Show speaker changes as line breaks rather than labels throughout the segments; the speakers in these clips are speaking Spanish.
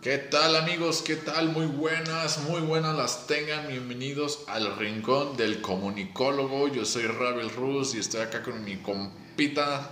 ¿Qué tal amigos? ¿Qué tal? Muy buenas, muy buenas las tengan. Bienvenidos al Rincón del Comunicólogo. Yo soy Rabel Rus y estoy acá con mi compita.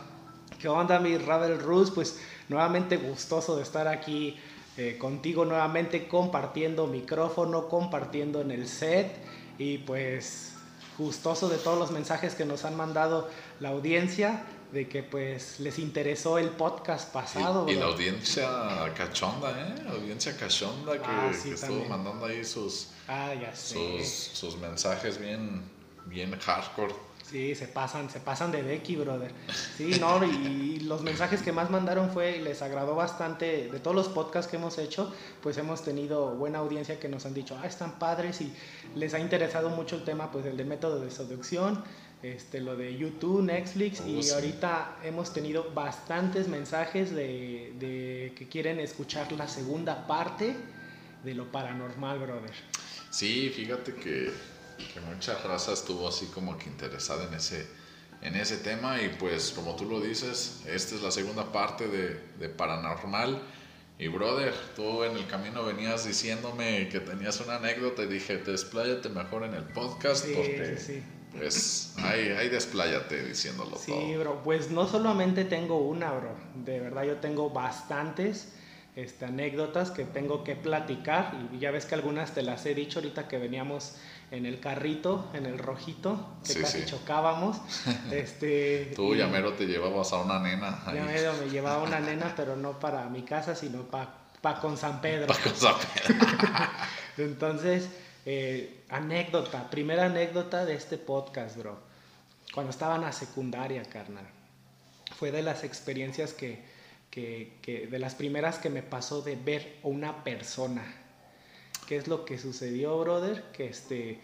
¿Qué onda mi Rabel Rus? Pues nuevamente gustoso de estar aquí eh, contigo, nuevamente compartiendo micrófono, compartiendo en el set y pues gustoso de todos los mensajes que nos han mandado la audiencia de que pues les interesó el podcast pasado.
Y, y la audiencia cachonda, ¿eh? La audiencia cachonda que,
Ah, sí,
que estuvo mandando ahí sus,
Ah, ya sé.
sus, sus mensajes bien, bien hardcore.
Sí, se pasan, se pasan de Becky, brother. Sí, no, y los mensajes que más mandaron fue, les agradó bastante, de todos los podcasts que hemos hecho, pues hemos tenido buena audiencia que nos han dicho, ah, están padres y les ha interesado mucho el tema, pues el de método de seducción, este, lo de YouTube, Netflix,
Oh,
y
sí.
ahorita hemos tenido bastantes mensajes de, de que quieren escuchar la segunda parte de lo paranormal, brother.
Sí, fíjate que, que mucha raza estuvo así como que interesada en ese, en ese tema y pues como tú lo dices, esta es la segunda parte de, de Paranormal. Y brother, tú en el camino venías diciéndome que tenías una anécdota y dije, despláyate mejor en el podcast
Sí,
porque
sí, sí.
Pues ahí, ahí despláyate diciéndolo
Sí,
todo.
bro, pues no solamente tengo una, bro. De verdad yo tengo bastantes este, anécdotas que tengo que platicar y ya ves que algunas te las he dicho ahorita que veníamos en el carrito, en el rojito, que
Sí,
casi
sí.
chocábamos. Este,
Tú,
y
Llamero, te llevabas a una nena
medio me llevaba una nena, pero no para mi casa, sino para pa con San Pedro.
Pa' cosa
Entonces, eh, anécdota, primera anécdota de este podcast, bro. Cuando estaba en la secundaria, carnal. Fue de las experiencias que, que, que- de las primeras que me pasó de ver a una persona. ¿Qué es lo que sucedió, brother? Que este,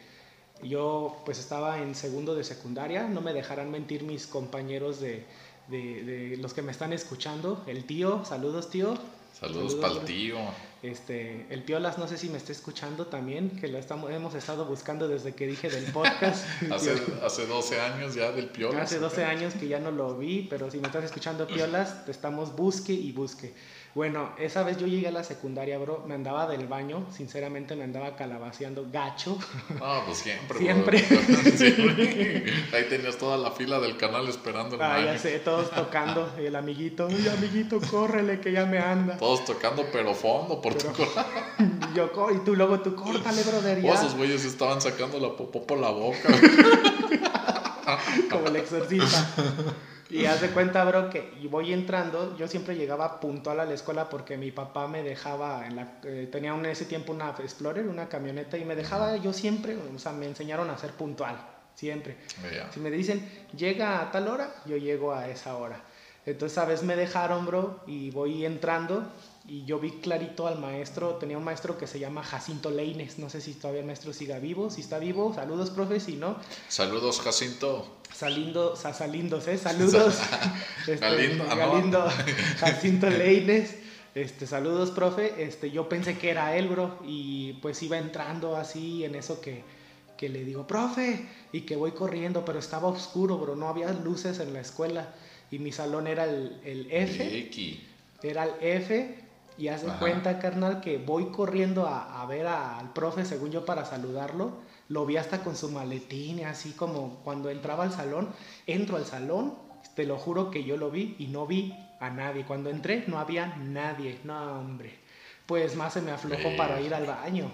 yo pues estaba en segundo de secundaria, no me dejarán mentir mis compañeros de, de- de los que me están escuchando. El tío, saludos tío.
Saludos
Saludos,
para el tío.
Este, el Piolas, no sé si me está escuchando también, que lo estamos, hemos estado buscando desde que dije del podcast.
Hace, hace 12 años ya del piola.
Hace 12 años que ya no lo vi, pero si me estás escuchando Piolas, te estamos busque y busque. Bueno, esa vez yo llegué a la secundaria, bro, me andaba del baño, sinceramente me andaba calabaceando gacho.
No, pues siempre.
Siempre.
bro. Siempre. Ahí tenías toda la fila del canal esperando el
Ah, ya sé, todos tocando, y el amiguito, uy, amiguito, córrele que ya me anda.
Todos tocando pero fondo por tu
Pero-. Y yo, y tú luego tú, córtale, brother, ya.
Esos güeyes estaban sacando la popó por la boca.
como el exorcista. Y haz de cuenta, bro, que voy entrando, yo siempre llegaba puntual a la escuela porque mi papá me dejaba, en la, eh, tenía en ese tiempo una Explorer, una camioneta, y me dejaba yo siempre, o sea, me enseñaron a ser puntual, siempre.
Mira,
Si me dicen, llega a tal hora, yo llego a esa hora. Entonces, a veces me dejaron, bro, y voy entrando y yo vi clarito al maestro. Tenía un maestro que se llama Jacinto Leines. No sé si todavía el maestro siga vivo. Si está vivo, saludos, profe. Si no,
Saludos, Jacinto.
Salindo, sa- salindos, ¿eh? Saludos. Este.
Galindo,
Jacinto Leines. Este, saludos, profe. Este, yo pensé que era él, bro. Y pues iba entrando así en eso que, que le digo, profe. Y que voy corriendo, pero estaba oscuro, bro. No había luces en la escuela. Y mi salón era el, el F.
X.
Era el F. Y haz de
Ajá.
cuenta, carnal, que voy corriendo a, a ver al profe, según yo, para saludarlo. Lo vi hasta con su maletín, y así como cuando entraba al salón. Entro al salón, te lo juro que yo lo vi y no vi a nadie. Cuando entré, no había nadie. No, hombre. Pues más se me aflojó para ir al baño.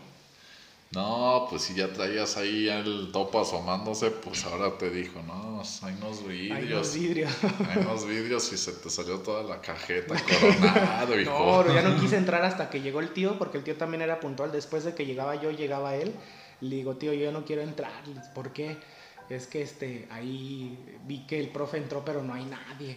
No, pues si ya traías ahí el topo asomándose, pues ahora te dijo, no, hay unos
Ay, los
vidrios.
vidrios.
Hay unos vidrios y se te salió toda la cajeta coronado, hijo.
No, bro, ya no quise entrar hasta que llegó el tío, porque el tío también era puntual. Después de que llegaba yo, llegaba él. Le digo, tío, yo no quiero entrar. ¿Por qué? Es que este, ahí vi que el profe entró, pero no hay nadie.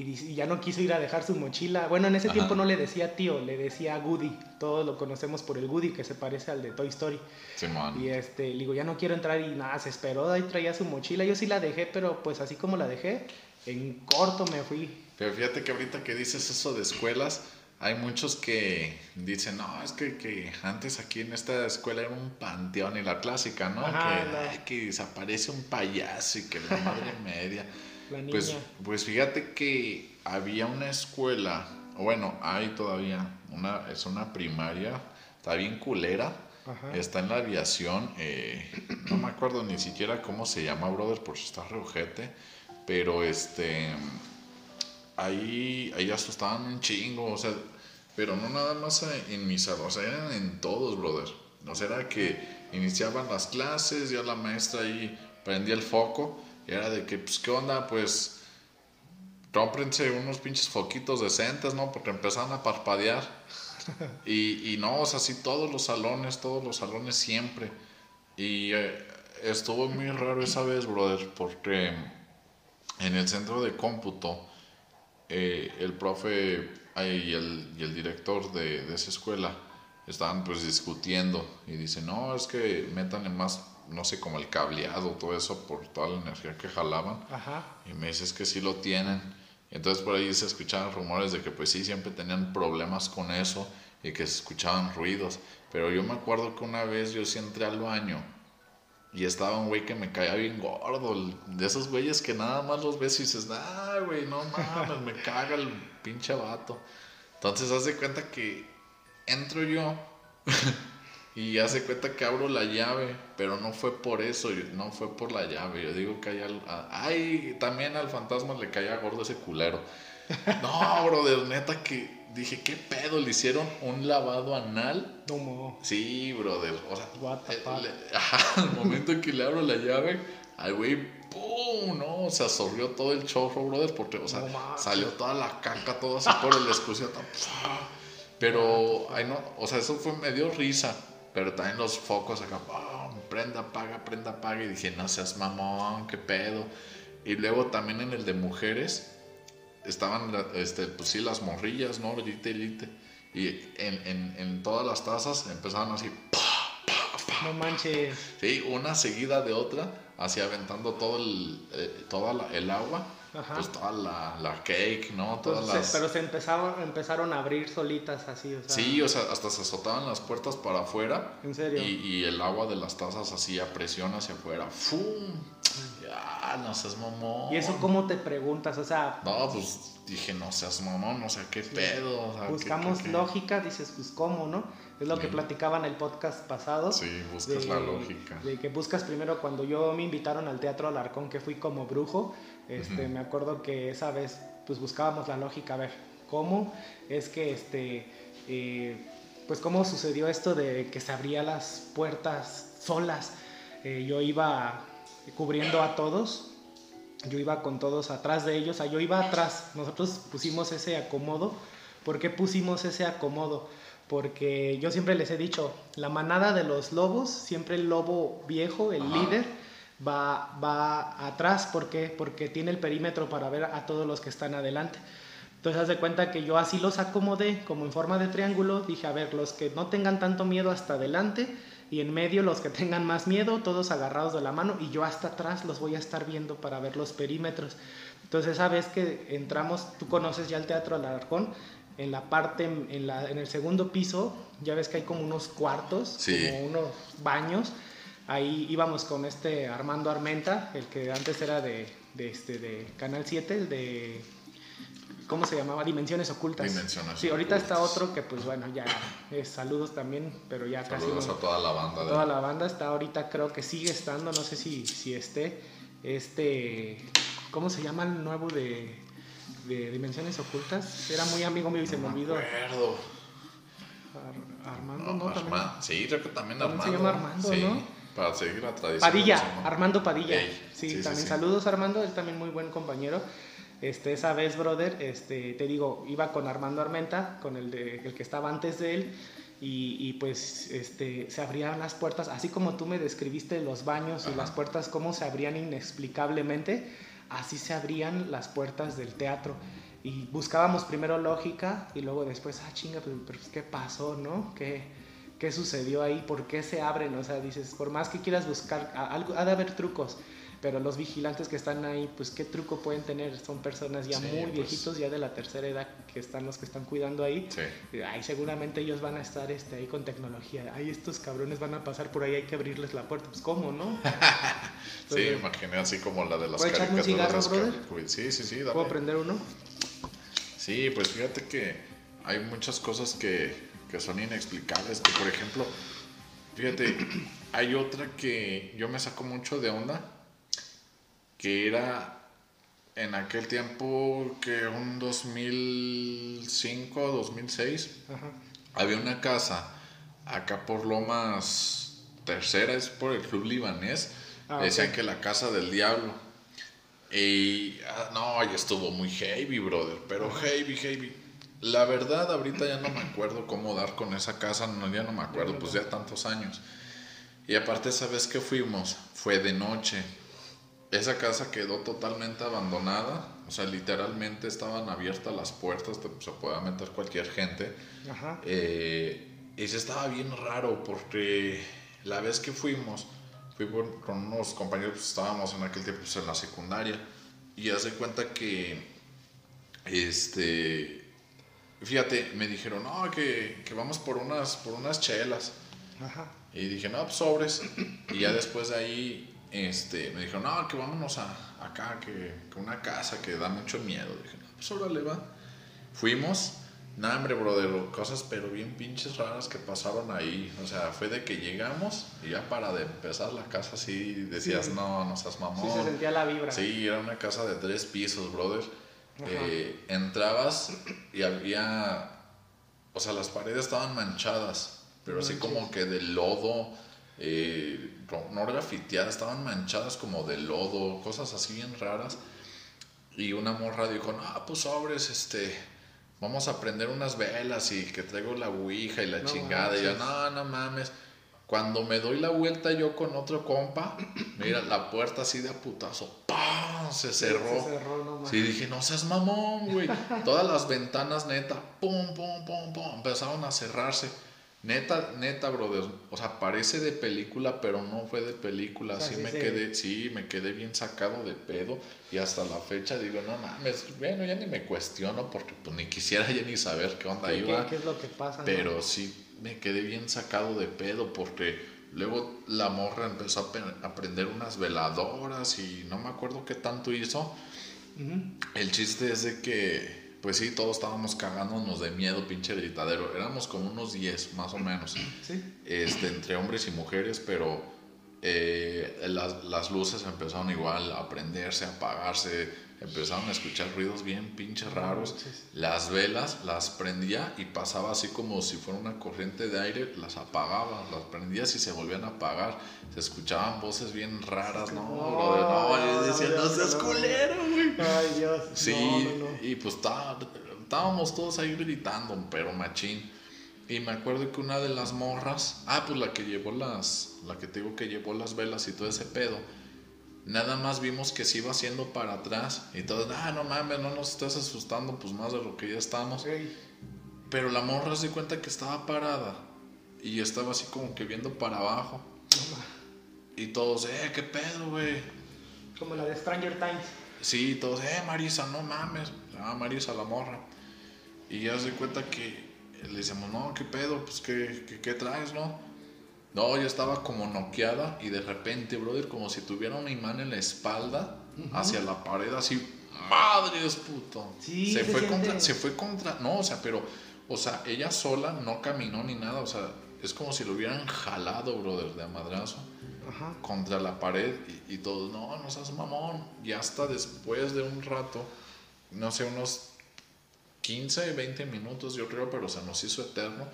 Y, y ya no quiso ir a dejar su mochila. Bueno, en ese
Ajá.
tiempo no le decía tío, le decía Goody. Todos lo conocemos por el Goody, que se parece al de Toy Story.
Simón.
Y este, le digo, ya no quiero entrar y nada, se esperó, ahí traía su mochila. Yo sí la dejé, pero pues así como la dejé, en corto me fui.
Pero fíjate que ahorita que dices eso de escuelas, hay muchos que dicen, no, es que, que antes aquí en esta escuela era un panteón y la clásica, ¿no?
Ajá,
que,
la-
ay, que desaparece un payaso y que la madre media.
La niña.
Pues, pues fíjate que había una escuela, bueno, hay todavía, una, es una primaria, está bien culera, está en la aviación, eh, no me acuerdo ni siquiera cómo se llama, brother, por si está reojete, pero este, ahí, ahí asustaban un chingo, o sea, pero no nada más en mi salón, o sea, eran en todos, brother. O sea, era que iniciaban las clases, ya la maestra ahí prendía el foco, era de que, pues, ¿qué onda? Pues, cómprense unos pinches foquitos decentes, ¿no? Porque empezaban a parpadear. Y, y no, o sea, sí, todos los salones, todos los salones siempre. Y eh, estuvo muy raro esa vez, brother, porque en el centro de cómputo, eh, el profe y el, y el director de, de, esa escuela estaban pues discutiendo y dice, no, es que métanle más, no sé, como el cableado, todo eso, por toda la energía que jalaban. Y me dice, es que sí lo tienen. Y entonces por ahí se escuchaban rumores de que pues sí, siempre tenían problemas con eso y que se escuchaban ruidos. Pero yo me acuerdo que una vez yo sí entré al baño y estaba un güey que me caía bien gordo, de esos güeyes que nada más los ves y dices, ah, güey, no mames, me caga el pinche vato. Entonces hace cuenta que entro yo y hace cuenta que abro la llave, pero no fue por eso, no fue por la llave. Yo digo que hay ay, también al fantasma le caía gordo ese culero. No, brother, neta que dije, ¿qué pedo? ¿Le hicieron un lavado anal?
No,
Sí, brother. O sea, al momento en que le abro la llave, al güey, ¡pum! ¿no? Se absorbió todo el chorro, brother, porque, o sea, salió toda la caca, todo así por el excusado. Pero, ay, no, o sea, eso fue, me dio risa. Pero también los focos acá, prenda, apaga, prenda, apaga. Y dije, no seas mamón, qué pedo. Y luego también en el de mujeres, estaban, este, pues sí, las morrillas, ¿no? Lite, lite. Y en, en, en todas las tazas empezaban así,
No manches.
Sí, una seguida de otra, así aventando todo el, eh, toda el agua pues toda la, la cake, ¿no? Todas las...
Pero se empezaron, empezaron a abrir solitas así, o
sea... Sí, o sea, hasta se azotaban las puertas para afuera.
¿En serio?
Y, y el agua de las tazas así a presión hacia afuera. ¡Fum! Ya, no seas mamón.
¿Y eso cómo te preguntas? O sea...
No, pues dije, no seas mamón, no sé qué pedo.
Buscamos lógica, dices, pues cómo, ¿no? Es lo que platicaban en el podcast pasado.
Sí, buscas la lógica.
De que buscas primero cuando yo me invitaron al Teatro Alarcón, que fui como brujo, este, me acuerdo que esa vez pues buscábamos la lógica, a ver, ¿cómo es que este, eh, pues cómo sucedió esto de que se abrían las puertas solas? Eh, yo iba cubriendo a todos, yo iba con todos atrás de ellos, o sea, yo iba atrás, nosotros pusimos ese acomodo. ¿Por qué pusimos ese acomodo? porque yo siempre les he dicho, la manada de los lobos, siempre el lobo viejo, el líder, va, va atrás. ¿Por qué? Porque tiene el perímetro para ver a todos los que están adelante. Entonces, haz de cuenta que yo así los acomodé, como en forma de triángulo. Dije, a ver, los que no tengan tanto miedo hasta adelante, y en medio los que tengan más miedo, todos agarrados de la mano, y yo hasta atrás los voy a estar viendo para ver los perímetros. Entonces, esa vez que entramos, tú conoces ya el Teatro Alarcón, en la parte, en, la, en el segundo piso, ya ves que hay como unos cuartos, como unos baños. Ahí íbamos con este Armando Armenta, el que antes era de, de, este, de Canal 7, el de... ¿Cómo se llamaba? Dimensiones Ocultas.
Dimensiones
sí, ahorita está otro que pues bueno, ya es saludos también, pero ya
casi... Saludos a toda la banda.
Toda la banda está ahorita, creo que sigue estando, no sé si, si esté, este... ¿Cómo se llama el nuevo de de Dimensiones Ocultas. Era muy amigo mío y se me olvidó.
acuerdo.
Armando, ¿no?
¿También? Sí, creo que también
Armando. se llama Armando, ¿no?
Para seguir la tradición.
Padilla, Armando Padilla. sí, también saludos Armando, él también muy buen compañero. Este, esa vez, brother, este, te digo, iba con Armando Armenta, con el, de, el que estaba antes de él, y, y, pues este, se abrían las puertas, así como tú me describiste los baños y las puertas, cómo se abrían inexplicablemente así se abrían las puertas del teatro. Y buscábamos primero lógica y luego después, ah, chinga, pero, pero ¿qué pasó, no? ¿Qué, ¿Qué sucedió ahí? ¿Por qué se abren? O sea, dices, por más que quieras buscar, algo, ha de haber trucos pero los vigilantes que están ahí, pues qué truco pueden tener, son personas ya muy pues. viejitos, ya de la tercera edad que están los que están cuidando ahí. Sí. Ahí seguramente ellos van a estar este, ahí con tecnología. Ahí estos cabrones van a pasar por ahí, hay que abrirles la puerta. Pues cómo, ¿no?
sí, imaginé así como la de las
caricaturas. cigarro?
Sí, sí, sí, dale.
¿Puedo prender uno?
Sí, pues fíjate que hay muchas cosas que, que son inexplicables. Que por ejemplo, fíjate, hay otra que yo me saco mucho de onda, que era en aquel tiempo que un 2005, 2006, había una casa acá por Lomas Tercera, es por el club libanés, ah, decían que la casa del diablo. Y ah, no, ya estuvo muy heavy, brother, pero heavy, heavy. La verdad, ahorita ya no me acuerdo cómo dar con esa casa, no, ya no me acuerdo, pues ya tantos años. Y aparte, esa vez que fuimos, fue de noche esa casa quedó totalmente abandonada, o sea, literalmente estaban abiertas las puertas, se podía meter cualquier gente. Ajá. Eh, y se estaba bien raro porque la vez que fuimos, fui con unos compañeros, pues, estábamos en aquel tiempo pues, en la secundaria, y hace cuenta que, este, fíjate, me dijeron, no, que, que vamos por unas, por unas chelas. Ajá. Y dije, no, pues sobres. Y ya después de ahí este, me dijeron, no, que vámonos a, acá, que, que, una casa que da mucho miedo. Dije, no, pues órale va. Fuimos, nada, hombre, brother, cosas pero bien pinches raras que pasaron ahí. O sea, fue de que llegamos y ya para de empezar la casa así decías, no, no seas mamón.
Sí, se sentía la vibra.
Sí, era una casa de tres pisos, brother. Eh, entrabas y había, o sea, las paredes estaban manchadas, pero así como que de lodo eh, no grafiteadas, estaban manchadas como de lodo, cosas así bien raras. Y una morra dijo, no, pues sobres, este, vamos a prender unas velas y que traigo la ouija y la chingada. Y yo, no, no mames. Cuando me doy la vuelta yo con otro compa, mira, la puerta así de putazo, ¡pum! Se cerró. Se cerró sí, dije, no seas mamón, güey. Todas las ventanas, neta, pum, pum, pum, pum, empezaron a cerrarse. Neta, neta, brother. O sea, parece de película, pero no fue de película. Así me quedé, sí, me quedé bien sacado de pedo. Y hasta la fecha digo, no mames, bueno, ya ni me cuestiono porque pues ni quisiera ya ni saber qué onda iba.
¿Qué, es lo que pasa?
Pero sí me quedé bien sacado de pedo porque luego la morra empezó a aprender unas veladoras y no me acuerdo qué tanto hizo. El chiste es de que pues sí, todos estábamos cagándonos de miedo, pinche gritadero. Éramos como unos 10 más o menos. ¿Sí? Este, entre hombres y mujeres, pero eh, las, las, luces empezaron igual a prenderse, a apagarse, empezaron a escuchar ruidos bien pinches raros. Las velas las prendía y pasaba así como si fuera una corriente de aire, las apagaba, las prendía y se volvían a apagar. Se escuchaban voces bien raras, ¿no? No, no, decía, no, seas culero, güey.
Ay, Dios.
Sí, y pues estábamos todos ahí gritando, pero machín. Y me acuerdo que una de las morras, ah, pues la que llevó las, la que te digo que llevó las velas y todo ese pedo, nada más vimos que se iba haciendo para atrás y todos, ah, no mames, no nos estás asustando, pues más de lo que ya estamos. Pero la morra se cuenta que estaba parada y estaba así como que viendo para abajo. y todos, eh, qué pedo, güey.
Como la de Stranger Times.
Sí, todos, eh, Marisa, no mames. Ah, Marisa, la morra. Y ya se cuenta que le decimos, no, ¿qué pedo? Pues, ¿qué, qué, traes, no? No, yo estaba como noqueada y de repente, brother, como si tuviera un imán en la espalda hacia la pared, así, madre es puto. Sí, se, fue contra, se fue contra, no, o sea, pero, o sea, ella sola no caminó ni nada, o sea, es como si lo hubieran jalado, brother, de madrazo. contra la pared y, y todo, no, no seas mamón. Y hasta después de un rato, no sé, unos 15, 20 minutos, yo creo, pero se nos hizo eterno.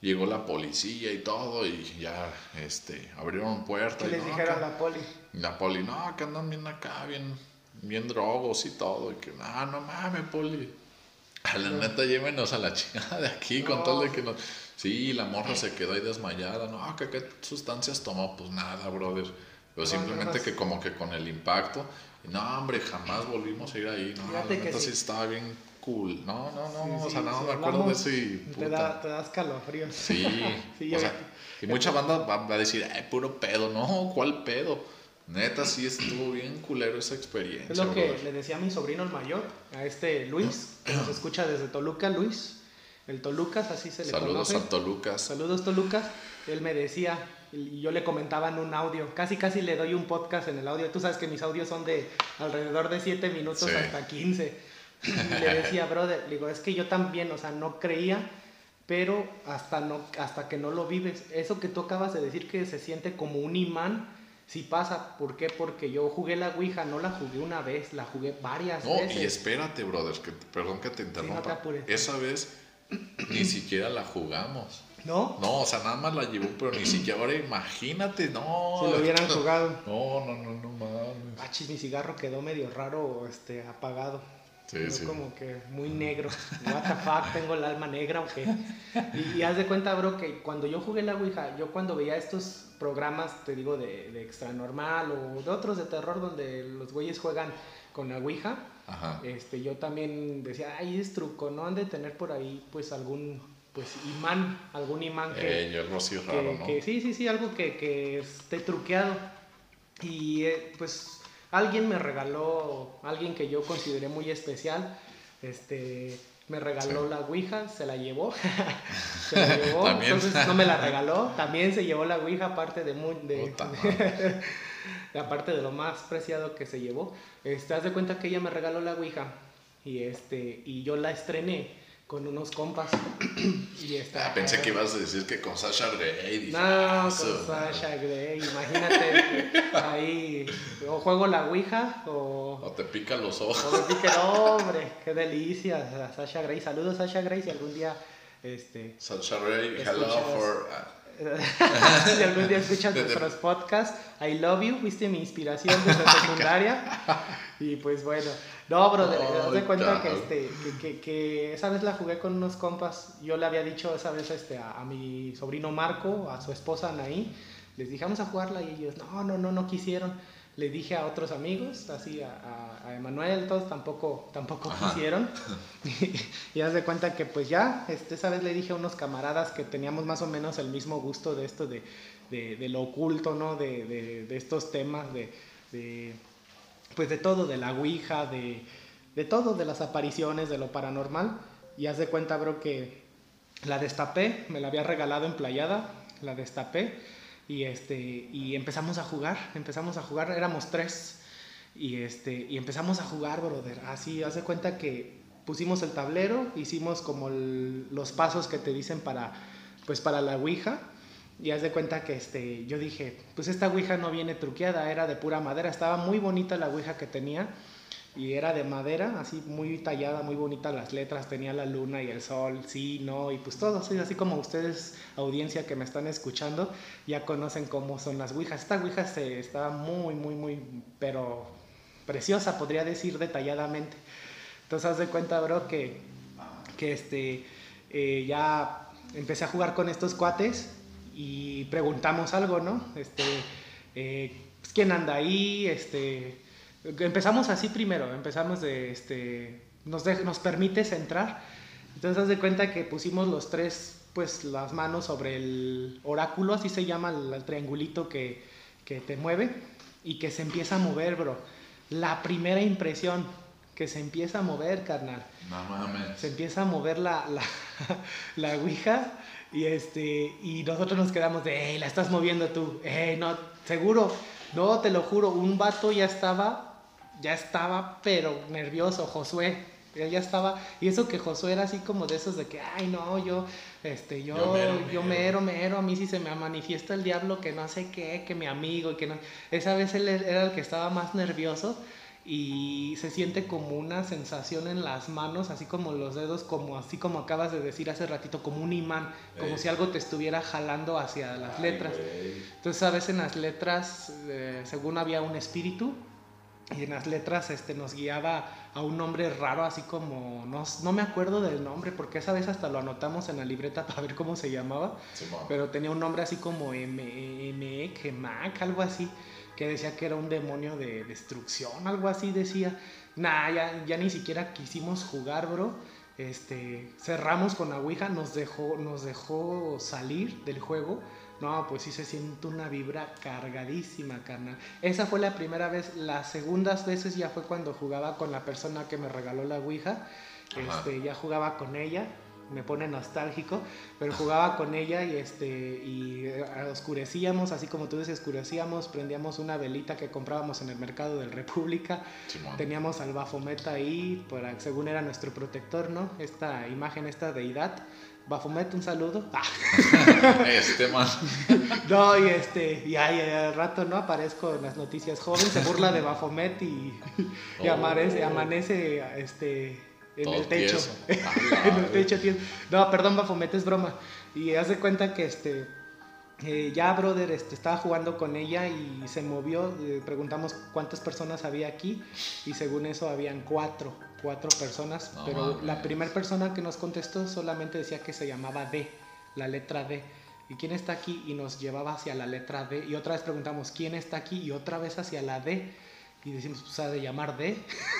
Llegó la policía y todo, y ya este, abrieron puertas.
¿Qué les dijeron la poli?
La poli, no, que andan bien acá, bien, bien drogos y todo. Y que, no, no mames, poli. A la neta, llévenos a la chingada de aquí con todo de que nos. Sí, la morra se quedó ahí desmayada. No, ¿qué, qué sustancias tomó? Pues nada, brother. Pero simplemente que como que con el impacto. No, hombre, jamás volvimos a ir ahí. No, la neta sí estaba bien cool. No, no, no, o sea, no me acuerdo de eso y
Te, da, te das calofríos.
Sí, o sea, y mucha banda va, a decir, ay, puro pedo. No, ¿cuál pedo? Neta, sí estuvo bien culero esa experiencia.
Es lo que le decía a mi sobrino el mayor, a este Luis, que nos escucha desde Toluca, Luis. El Tolucas, así se le
Saludos a Tolucas.
Saludos Tolucas. Él me decía, y yo le comentaba en un audio, casi casi le doy un podcast en el audio. Tú sabes que mis audios son de alrededor de 7 minutos hasta 15 Y le decía, brother, le digo, es que yo también, o sea, no creía, pero hasta, no, hasta que no lo vives, eso que tú acabas de decir que se siente como un imán, sí pasa. ¿Por qué? Porque yo jugué la Ouija, no la jugué una vez, la jugué varias
No,
veces.
y espérate, brother, que, perdón que te
no
interrumpa.
te.
Esa vez ni siquiera la jugamos.
¿No?
No, o sea, nada más la llevó, pero ni siquiera ahora imagínate, no.
Si lo hubieran jugado.
No, no, no, no mames.
Achis, mi cigarro quedó medio raro, este, apagado.
Sí,
como que muy negro. What the fuck, tengo el alma negra o qué. Y, y haz de cuenta, bro, que cuando yo jugué la Ouija, yo cuando veía estos programas, te digo, de, de extra normal o de otros de terror donde los güeyes juegan con la Ouija,
Ajá.
este, yo también decía, ay, es truco, ¿no? Han de tener por ahí, pues, algún, pues, imán, algún imán que,
Eh,
que sí, sí, sí, algo que, que esté truqueado. Y eh, pues alguien me regaló, alguien que yo consideré muy especial, este, me regaló
Sí.
la Ouija, se la llevó, se la llevó, entonces no me la regaló, también se llevó la Ouija, aparte de, muy, de,
madre.
aparte de lo más preciado que se llevó, haz de cuenta que ella me regaló la Ouija y, este, y yo la estrené con unos compas. y esta,
Ah, pensé que ibas a decir que con Sasha Grey. dije,
no, con
eso,
Sasha Grey, imagínate ahí, o juego la Ouija o,
O te pica los ojos.
o me pique, no, hombre, qué delicia, Sasha Grey, saludos Sasha Grey, si algún día, este,
Sasha Grey, hello for. ah,
si algún día escuchas nuestros podcasts, I love you, fuiste mi inspiración desde secundaria. Y pues bueno, no, bro, haz de
Ay,
cuenta que, este, que, que, que esa vez la jugué con unos compas. Yo le había dicho esa vez este, a, a mi sobrino Marco, a su esposa Anaí, les dije, vamos a jugarla. Y ellos, no, no, no, no quisieron. Le dije a otros amigos, así a, a, a Emanuel, todos tampoco, tampoco quisieron. y haz de cuenta que pues ya, este, esa vez le dije a unos camaradas que teníamos más o menos el mismo gusto de esto de, de, de lo oculto, ¿no? De, de, de estos temas, de, de, pues de todo, de la Ouija, de, de todo, de las apariciones, de lo paranormal. Y haz de cuenta, bro, que la destapé, me la había regalado en playada, la destapé y, este, y empezamos a jugar, empezamos a jugar, éramos tres. Y, este, y empezamos a jugar, brother. Así, haz de cuenta que pusimos el tablero, hicimos como los pasos que te dicen para, pues para la Ouija. Y haz de cuenta que este, yo dije, pues esta Ouija no viene truqueada, era de pura madera. Estaba muy bonita la Ouija que tenía. Y era de madera, así muy tallada, muy bonita las letras. Tenía la luna y el sol, sí, no, y pues todo. Así, así como ustedes, audiencia que me están escuchando, ya conocen cómo son las Ouijas. Esta Ouija se, estaba muy, muy, muy, pero preciosa, podría decir detalladamente. Entonces, haz de cuenta, bro, que, que este, eh, ya empecé a jugar con estos cuates y preguntamos algo, ¿no? Este, eh, pues, ¿quién anda ahí? Este, empezamos así primero, empezamos de, este, nos, de- nos permites entrar. Entonces, haz de cuenta que pusimos los tres, pues, las manos sobre el oráculo, así se llama el, el triangulito que, que te mueve y que se empieza a mover, bro. La primera impresión que se empieza a mover, carnal
No mames.
se empieza a mover la, la, la ouija y, este, y nosotros nos quedamos de, hey, la estás moviendo tú, hey, no, seguro, no, te lo juro, un vato ya estaba, ya estaba, pero nervioso, Josué, él ya estaba, y eso que Josué era así como de esos de que, ay, no, yo, este, yo,
Yo mero,
yo
mero".
mero, mero, a mí si se me manifiesta el diablo que no sé qué, que mi amigo, y que no, esa vez él era el que estaba más nervioso, y se siente como una sensación en las manos, así como los dedos, como así como acabas de decir hace ratito, como un imán, como
Ey.
si algo te estuviera jalando hacia las
Ay,
letras.
güey.
Entonces a veces en las letras, eh, según había un espíritu, y en las letras este, nos guiaba a un nombre raro, así como, no, no me acuerdo del nombre, porque esa vez hasta lo anotamos en la libreta para ver cómo se llamaba,
Simón.
pero tenía un nombre así como M, M, Gemac, algo así, que decía que era un demonio de destrucción, algo así decía. Nah, ya, ya ni siquiera quisimos jugar, bro. Este, cerramos con la Ouija, nos dejó, nos dejó salir del juego. No, pues sí se siente una vibra cargadísima, carnal. Esa fue la primera vez. Las segundas veces ya fue cuando jugaba con la persona que me regaló la Ouija. Este, ya jugaba con ella. Me pone nostálgico, pero jugaba con ella y, este, y eh, oscurecíamos, así como tú dices, oscurecíamos, prendíamos una velita que comprábamos en el mercado del República, teníamos al Bafomet ahí, para, según era nuestro protector, ¿no? Esta imagen, esta deidad. Bafomet, un saludo.
este man.
No, y este, y ahí al rato, ¿no? Aparezco en las noticias joven, se burla de Bafomet y, y amanece, oh. amanece, este, en el techo. en el techo No, perdón, Bafomet, es broma. Y haz de cuenta que este. Eh, ya, brother, este, estaba jugando con ella y se movió. Eh, preguntamos cuántas personas había aquí y según eso habían cuatro, cuatro personas. pero la primera persona que nos contestó solamente decía que se llamaba D, la letra D. ¿Y quién está aquí? Y nos llevaba hacia la letra D. Y otra vez preguntamos, ¿quién está aquí? Y otra vez hacia la D y decimos, pues ha de llamar D,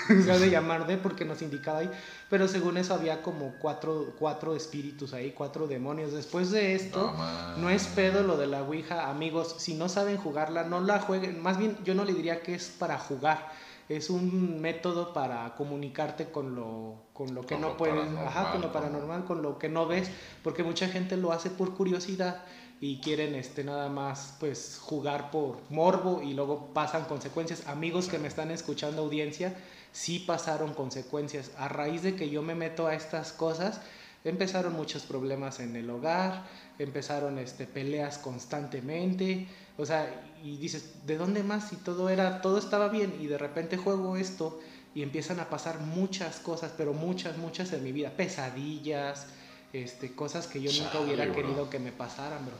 se ha de llamar D porque nos indicaba ahí, pero según eso había como cuatro, cuatro espíritus ahí, cuatro demonios. Después de esto, no, es pedo lo de la Ouija, amigos, si no saben jugarla, no la jueguen, más bien yo no le diría que es para jugar, es un método para comunicarte con lo, con lo que no puedes, ajá, con lo paranormal, con lo que no ves, porque mucha gente lo hace por curiosidad y quieren este nada más pues jugar por morbo y luego pasan consecuencias. Amigos que me están escuchando audiencia, sí pasaron consecuencias. A raíz de que yo me meto a estas cosas, empezaron muchos problemas en el hogar, empezaron este peleas constantemente, o sea, y dices, ¿de dónde más si todo era todo estaba bien y de repente juego esto y empiezan a pasar muchas cosas, pero muchas muchas en mi vida, pesadillas, este, cosas que yo nunca hubiera querido que me pasaran, bro.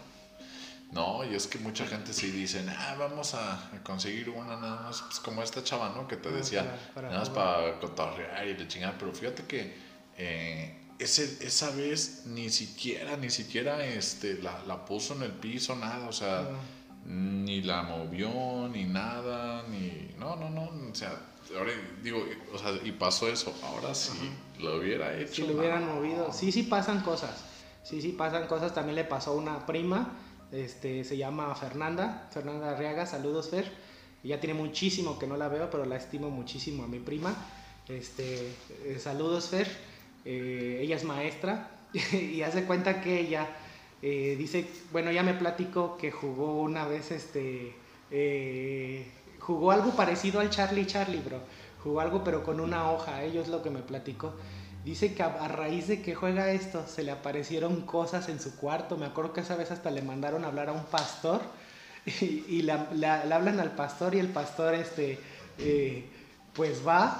No, y es que mucha gente sí dice, ah, vamos a, conseguir una nada más, pues como esta chava, ¿no? Que te ah, decía, nada más para cotorrear y de chingar, pero fíjate que eh, ese, esa vez ni siquiera, ni siquiera este, la, la puso en el piso, nada, o sea, ah. ni la movió, ni nada, ni, no, no, no, o sea, ahora digo, o sea, y pasó eso, ahora sí lo hubiera hecho.
Si lo hubieran movido, sí, sí pasan cosas, sí, sí pasan cosas, también le pasó a una prima, este, se llama Fernanda, Fernanda Arriaga, saludos Fer. Ya tiene muchísimo que no la veo, pero la estimo muchísimo a mi prima. Este, eh, saludos Fer, eh, ella es maestra y hace cuenta que ella eh, dice, bueno, ya me platico que jugó una vez, este, jugó algo parecido al Charlie Charlie, bro. Jugó algo pero con una hoja, ellos es lo que me platicó. Dice que a, raíz de que juega esto, se le aparecieron cosas en su cuarto. Me acuerdo que esa vez hasta le mandaron a hablar a un pastor y, le hablan al pastor y el pastor, este, eh, pues va,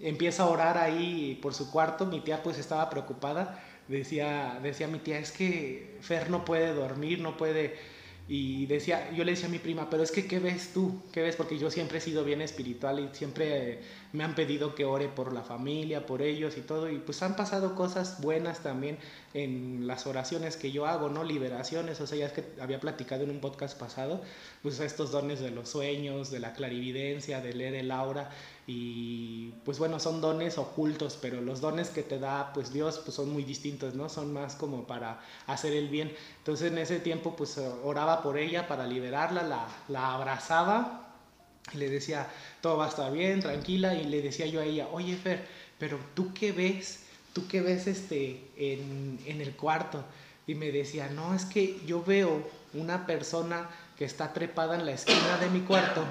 empieza a orar ahí por su cuarto. Mi tía pues estaba preocupada. Decía, decía mi tía, es que Fer no puede dormir, no puede y decía, yo le decía a mi prima, pero es que, ¿qué ves tú? ¿Qué ves? Porque yo siempre he sido bien espiritual y siempre me han pedido que ore por la familia, por ellos y todo. Y pues han pasado cosas buenas también en las oraciones que yo hago, ¿no? Liberaciones, o sea, ya es que había platicado en un podcast pasado, pues estos dones de los sueños, de la clarividencia, de leer el aura y pues bueno, son dones ocultos, pero los dones que te da pues Dios pues son muy distintos, ¿no? Son más como para hacer el bien. Entonces en ese tiempo pues oraba por ella para liberarla, la, la abrazaba y le decía, todo va a estar bien, tranquila, y le decía yo a ella, oye Fer, pero tú qué ves, tú qué ves este, en, en el cuarto. Y me decía, no, es que yo veo una persona que está trepada en la esquina de mi cuarto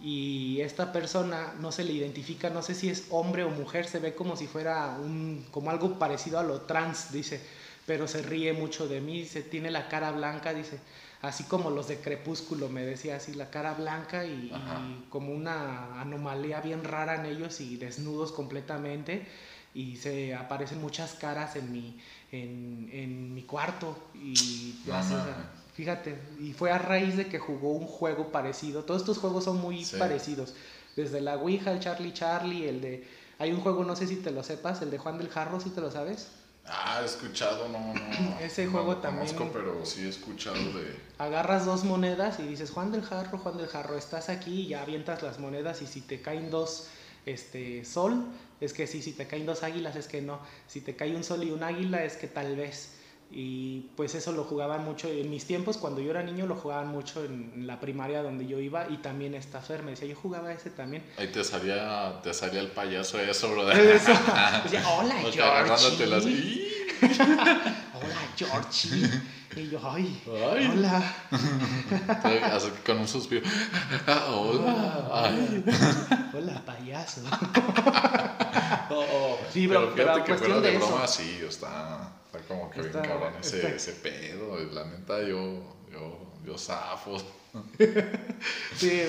y esta persona no se le identifica, no sé si es hombre o mujer, se ve como si fuera un, como algo parecido a lo trans, dice, pero se ríe mucho de mí, dice, tiene la cara blanca, dice, así como los de Crepúsculo, me decía así, la cara blanca y, como una anomalía bien rara en ellos y desnudos completamente y se aparecen muchas caras en mi, en, en mi cuarto y así, Fíjate, y fue a raíz de que jugó un juego parecido. Todos estos juegos son muy parecidos. Desde la Ouija, el Charlie Charlie, el de... Hay un juego, no sé si te lo sepas, el de Juan del Jarro, si te lo sabes.
Ah, he escuchado, no, no.
Ese juego también.
Conozco, pero sí he escuchado de.
Agarras dos monedas y dices, Juan del Jarro, Juan del Jarro, estás aquí y ya avientas las monedas y si te caen dos este, sol, es que sí, si te caen dos águilas, es que no. Si te cae un sol y un águila, es que tal vez. Y pues eso lo jugaban mucho en mis tiempos, cuando yo era niño lo jugaban mucho en, la primaria donde yo iba y también esta Fer me decía, yo jugaba ese también.
Ahí te salía, te salía el payaso eso, bro. Eso.
Decía, hola, George. hola Georgie. Y yo, ay, hola.
Así con un suspiro. hola. Ay.
Hola, payaso.
Sí, pero, fíjate que fuera de, broma, sí, está, está como que bien cabrón ese, ese pedo. La neta, yo, yo, yo zafo.
sí,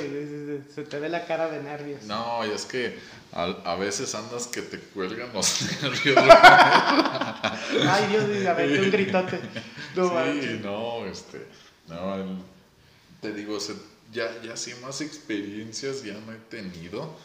se te ve la cara de nervios.
No, y es que a, a veces andas que te cuelgan los nervios.
Ay, Dios mío, me un gritote.
No, sí, no, este, no, te digo, ya, ya sí más experiencias ya no he tenido.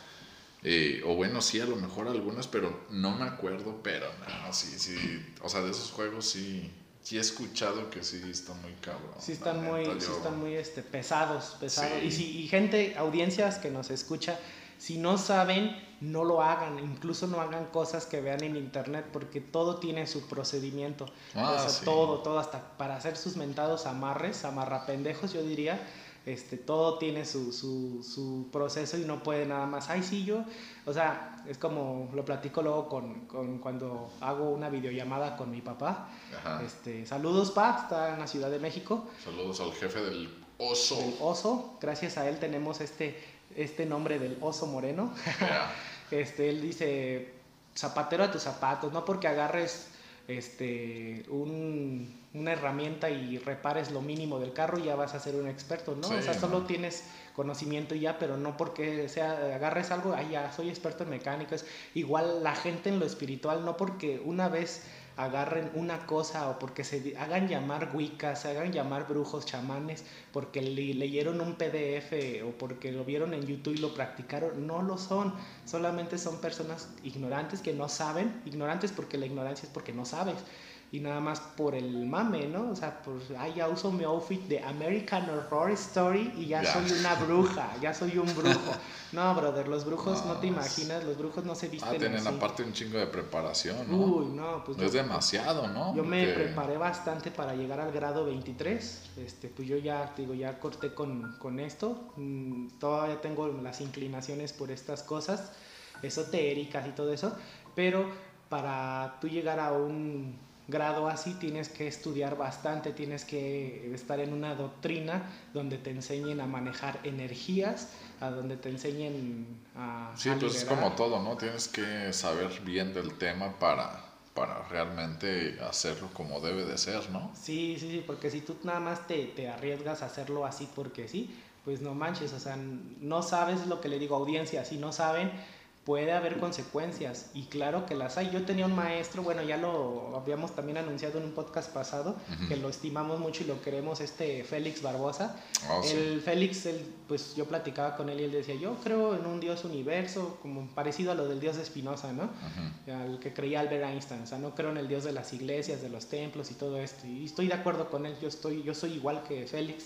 Eh, o bueno, sí, a lo mejor algunas, pero no me acuerdo, pero no, sí, sí, o sea, de esos juegos sí, sí he escuchado que sí están muy cabrón.
Sí están muy, sí están muy este, pesados, pesados. Y, si, y gente, audiencias que nos escucha, si no saben, no lo hagan, incluso no hagan cosas que vean en internet, porque todo tiene su procedimiento. Ah, o sea, todo, todo, hasta para hacer sus mentados amarres, amarrapendejos, yo diría este, todo tiene su, su, su, proceso y no puede nada más, ay, sí, yo, o sea, es como lo platico luego con, con cuando hago una videollamada con mi papá. Este, saludos, pa, está en la Ciudad de México.
Saludos al jefe del oso.
Del oso, gracias a él tenemos este, este nombre del oso moreno. este, él dice, zapatero a tus zapatos, no porque agarres este, un, una herramienta y repares lo mínimo del carro ya vas a ser un experto, ¿no? o sea, solo tienes conocimiento y ya, pero no porque sea, agarres algo, ay, ya soy experto en mecánicas. Igual la gente en lo espiritual, no porque una vez agarren una cosa o porque se hagan llamar wicas, se hagan llamar brujos, chamanes, porque leyeron un PDF o porque lo vieron en YouTube y lo practicaron, no lo son, solamente son personas ignorantes que no saben, ignorantes porque la ignorancia es porque no sabes y nada más por el mame, ¿no? O sea, pues, ay, ya uso mi outfit de American Horror Story y ya soy una bruja, ya soy un brujo. No, brother, los brujos no, te imaginas, los brujos no se visten
Ah, tienen aparte un chingo de preparación, ¿no?
Uy, no, pues...
No es demasiado, ¿no?
Yo me preparé bastante para llegar al grado 23, este, pues yo ya, digo, ya corté con, con esto, mm, todavía tengo las inclinaciones por estas cosas esotéricas y todo eso, pero para tú llegar a un grado así tienes que estudiar bastante, tienes que estar en una doctrina donde te enseñen a manejar energías, a donde te enseñen a...
Sí, pues es como todo, ¿no? Tienes que saber bien del tema para, para realmente hacerlo como debe de ser, ¿no?
Sí, sí, sí, porque si tú nada más te, te arriesgas a hacerlo así porque sí, pues no manches, o sea, no sabes lo que le digo a audiencia, si no saben puede haber consecuencias y claro que las hay. Yo tenía un maestro, bueno, ya lo habíamos también anunciado en un podcast pasado, que lo estimamos mucho y lo queremos, este Félix Barbosa. Oh, el Félix, pues yo platicaba con él y él decía, yo creo en un Dios universo, como parecido a lo del Dios de Spinoza, ¿no? Al que creía Albert Einstein, o sea, no creo en el Dios de las iglesias, de los templos y todo esto. Y estoy de acuerdo con él, yo, estoy, yo soy igual que Félix.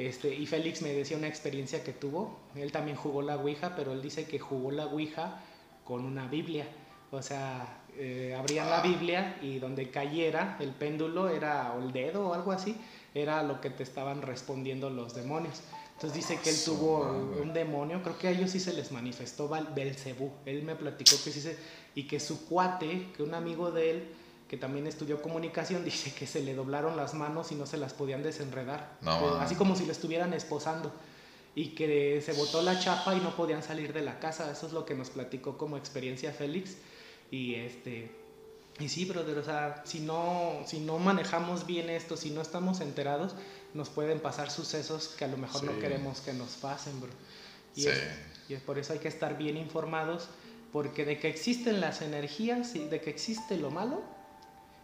Este, y Félix me decía una experiencia que tuvo. Él también jugó la Ouija, pero él dice que jugó la Ouija con una Biblia. O sea, eh, abrían la. Biblia y donde cayera el péndulo era o el dedo o algo así, era lo que te estaban respondiendo los demonios. Entonces dice que él tuvo un demonio, creo que a ellos sí se les manifestó Belcebú. Él me platicó que sí se, y que su cuate, que un amigo de él, que también estudió comunicación, dice que se le doblaron las manos y no se las podían desenredar. así como si le estuvieran esposando. Y que se botó la chapa y no podían salir de la casa. Eso es lo que nos platicó como experiencia Félix. Y este. Y sí, brother, o sea, si no, si no manejamos bien esto, si no estamos enterados, nos pueden pasar sucesos que a lo mejor no queremos que nos pasen, bro. Y, es, y es por eso hay que estar bien informados, porque de que existen las energías y de que existe lo malo,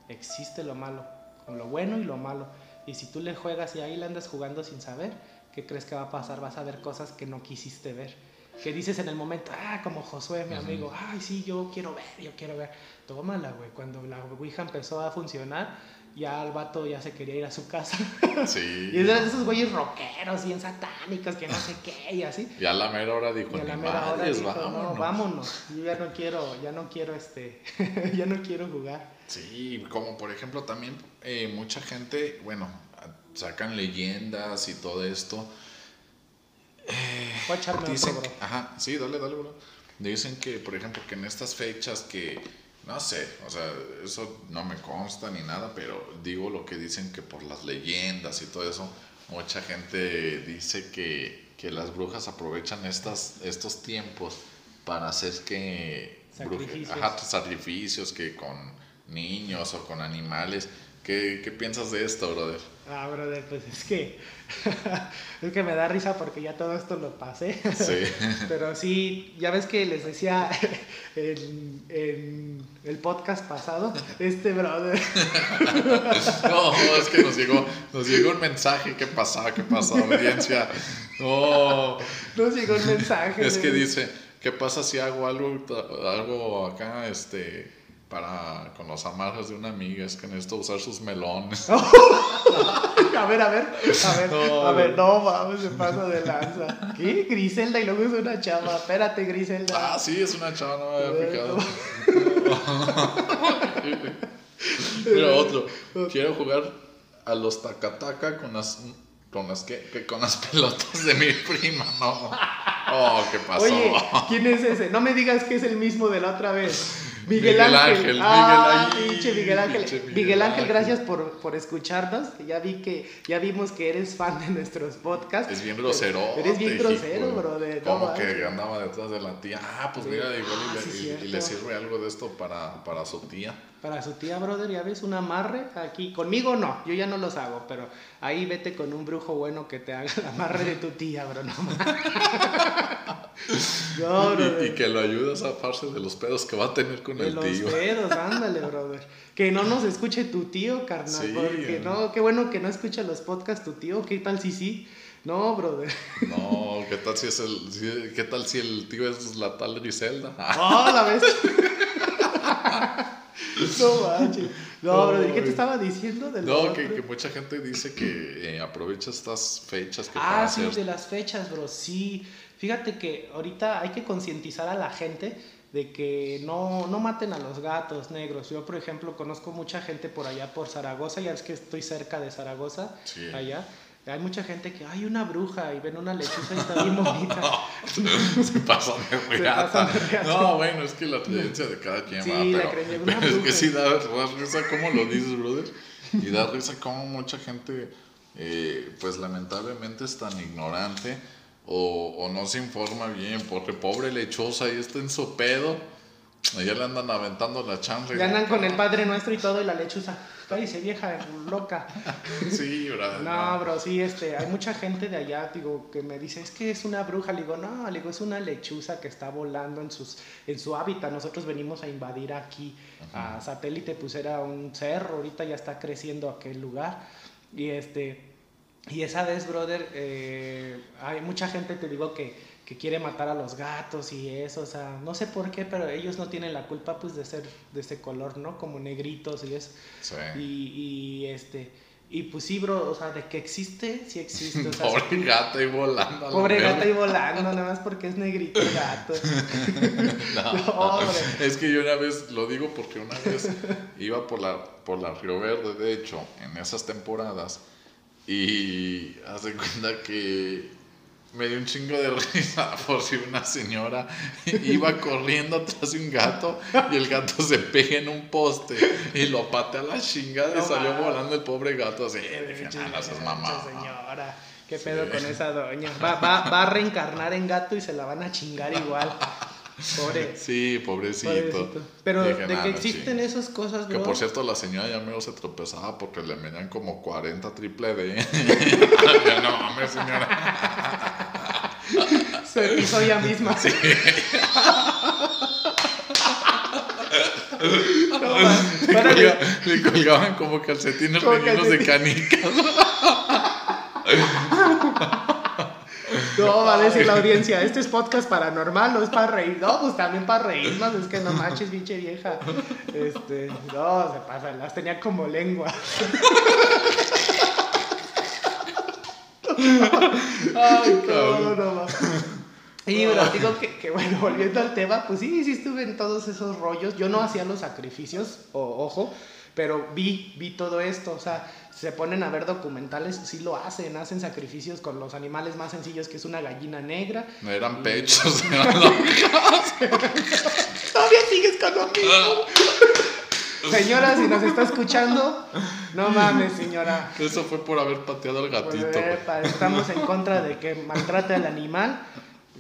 existe lo malo, lo bueno y lo malo. Y si tú le juegas y ahí le andas jugando sin saber, ¿qué crees que va a pasar? Vas a ver cosas que no quisiste ver. Que dices en el momento, ah, como Josué, mi amigo, ay, sí, yo quiero ver, yo quiero ver. Tómala, güey. Cuando la Ouija empezó a funcionar, ya el vato ya se quería ir a su casa. Sí. y eran esos güeyes rockeros, bien satánicos, que no sé qué, y así.
Y a la mera hora dijo, y a la mera hora dijo,
vámonos. no, vámonos. Yo ya no quiero, ya no quiero este, ya no quiero jugar.
Sí, como por ejemplo también eh, mucha gente, bueno, sacan leyendas y todo esto.
Eh, Voy a echarme
dicen, Ajá, sí, dale, dale, bro. Dicen que, por ejemplo, que en estas fechas que No sé, o sea, eso no me consta ni nada, pero digo lo que dicen que por las leyendas y todo eso, mucha gente dice que, que las brujas aprovechan estas, estos tiempos para hacer que
Sacrificios.
Ajá, sacrificios que con niños o con animales. ¿Qué, ¿Qué piensas de esto, brother?
Ah, brother, pues es que es que me da risa porque ya todo esto lo pasé.
Sí.
Pero sí, ya ves que les decía en, en el podcast pasado, este brother.
No, es que nos llegó, nos llegó un mensaje. ¿Qué pasa? ¿Qué pasa, audiencia? No.
Nos llegó un mensaje.
Es que dice, ¿qué pasa si hago algo, algo acá, este, para con los amarres de una amiga? Es que necesito usar sus melones.
A ver, a ver, a ver,
No,
a ver, no mames, se pasa de lanza. ¿Qué? Griselda y luego es una chava. Espérate, Griselda.
Ah, sí, es una chava, no me había fijado. Mira, otro. Quiero jugar a los tacataca con las con las que, que con las pelotas de mi prima, no. Oh, ¿qué pasó?
Oye, ¿quién es ese? No me digas que es el mismo de la otra vez. Miguel,
Miguel
Ángel.
Ángel,
ah,
Miguel-
pinche Miguel Ángel.
pinche Miguel
Miguel Ángel,
Ángel.
gracias por, por escucharnos. Ya vi que ya vimos que eres fan de nuestros podcasts.
Es bien grosero.
Eres bien grosero, brother. no
Como que andaba detrás de la tía. Ah, pues mira, igual y,
Ah,
le,
sí,
y- y le sirve algo de esto para, para su tía.
Para su tía, brother, ya ves, un amarre aquí. Conmigo no, yo ya no los hago, pero ahí vete con un brujo bueno que te haga el amarre de tu tía, bro. No, no
Y-
brother.
y, que lo ayuda a zafarse de los pedos que va a tener con
De
el
los
tío.
pedos, ándale, brother. Que no nos escuche tu tío, carnal.
Sí,
porque
eh.
no, qué bueno que no escucha los podcasts tu tío. ¿Qué tal si sí? No, brother.
No, ¿qué tal si es el, si- qué tal si el tío es la tal Griselda?
¡Oh, la vez! no manches. No,
No,
¿qué te estaba diciendo del
No, que, que mucha gente dice que eh, aprovecha estas fechas que
Ah, sí,
hacer
de las fechas, bro. Sí. Fíjate que ahorita hay que concientizar a la gente de que no, no maten a los gatos negros. Yo, por ejemplo, conozco mucha gente por allá, por Zaragoza, ya es que estoy cerca de Zaragoza,
Sí.
allá. Hay mucha gente que hay una bruja y ven una lechuza y está bien bonita.
se pasan de
Se
reata. No, bueno, es que la creencia de cada quien
Sí,
va,
la
pero,
creencia de una
pero es que sí da, risa cómo lo dices, brother. Y da risa cómo mucha gente, eh, pues lamentablemente es tan ignorante o, o no se informa bien, porque pobre lechosa ahí está en su pedo. Allá le andan aventando la chancla. y-
Ya andan con el Padre Nuestro y todo y la lechuza. Cállese, vieja loca.
Sí, brother.
No, bro, sí, este, hay mucha gente de allá, digo, que me dice, es que es una bruja. Le digo, no, le digo, es una lechuza que está volando en, sus, en su hábitat. Nosotros venimos a invadir aquí a satélite, pues era un cerro, ahorita ya está creciendo aquel lugar. Y este, y esa vez, brother, eh, hay mucha gente, te digo, que, que quiere matar a los gatos y eso, o sea, no sé por qué, pero ellos no tienen la culpa, pues, de ser de ese color, ¿no? Como negritos y eso.
Sí.
Y, y, este, y pues sí, bro, o sea, de que existe, sí existe. O sea,
Pobre gata ahí volando.
pobre gata ahí volando, nada más porque es negrito el gato.
No,
No.
Es que yo una vez, lo digo porque una vez iba por la, por la Río Verde, de hecho, en esas temporadas, y hace cuenta que me dio un chingo de risa por si una señora iba corriendo atrás de un gato y el gato se pega en un poste y lo patea a la chingada y salió volando el pobre gato así.
Qué
"Ah, mamá.
señora. ¿Qué pedo
Sí.
con esa doña? Va, va, va a reencarnar en gato y se la van a chingar igual. Pobre.
Sí, pobrecito.
pobrecito. Pero
Dije,
de
"Nah,
que existen
chingues".
esas cosas,
Que por cierto, la señora ya medio se tropezaba porque le medían como 40 triple D. Ya no mames, señora.
Hizo ella misma. No, man.
Le,
Párale.
colga- le colgaban como calcetines
Como
rellenos de canicas.
No, va a decir la audiencia, ¿este es podcast paranormal o es para reír? No, pues también para reírnos, es que no manches, pinche vieja. Este, no, se pasa, las tenía como lengua.
Ay,
No,
cabrón.
no, va. Y bueno, digo que, que, bueno, volviendo al tema, pues sí, sí estuve en todos esos rollos. Yo no hacía los sacrificios, o, ojo, pero vi, vi todo esto. O sea, se ponen a ver documentales, sí lo hacen, hacen sacrificios con los animales más sencillos, que es una gallina negra.
No eran pechos, eran
Todavía sigues con lo mismo? Señora, si nos está escuchando, no mames, señora.
Eso fue por haber pateado al gatito.
Estamos en contra de que maltrate al animal.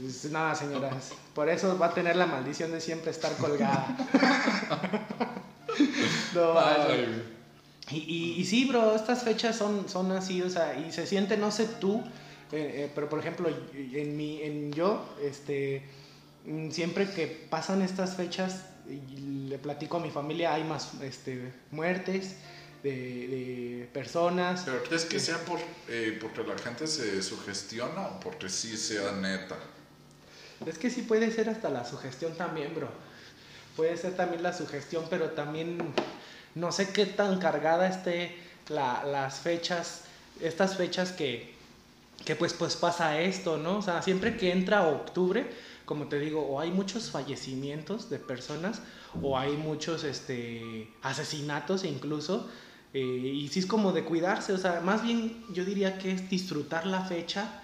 Pues nada, señoras. Por eso va a tener la maldición de siempre estar colgada. no, y, y, sí, bro, estas fechas son, son así, o sea, y se siente, no sé tú, eh, eh, pero por ejemplo, en, mi, en yo, este, mm, siempre que pasan estas fechas, le platico a mi familia, hay más este, muertes de, personas.
¿Pero crees que sea por, eh, porque la gente se sugestiona o porque sí sea neta?
Es que sí puede ser hasta la sugestión también, bro. Puede ser también la sugestión, pero también no sé qué tan cargada esté las fechas, estas fechas que, que pues, pues pasa esto, ¿no? O sea, siempre que entra octubre, como te digo, o hay muchos fallecimientos de personas, o hay muchos este, asesinatos incluso, eh, y sí es como de cuidarse, o sea, más bien yo diría que es disfrutar la fecha,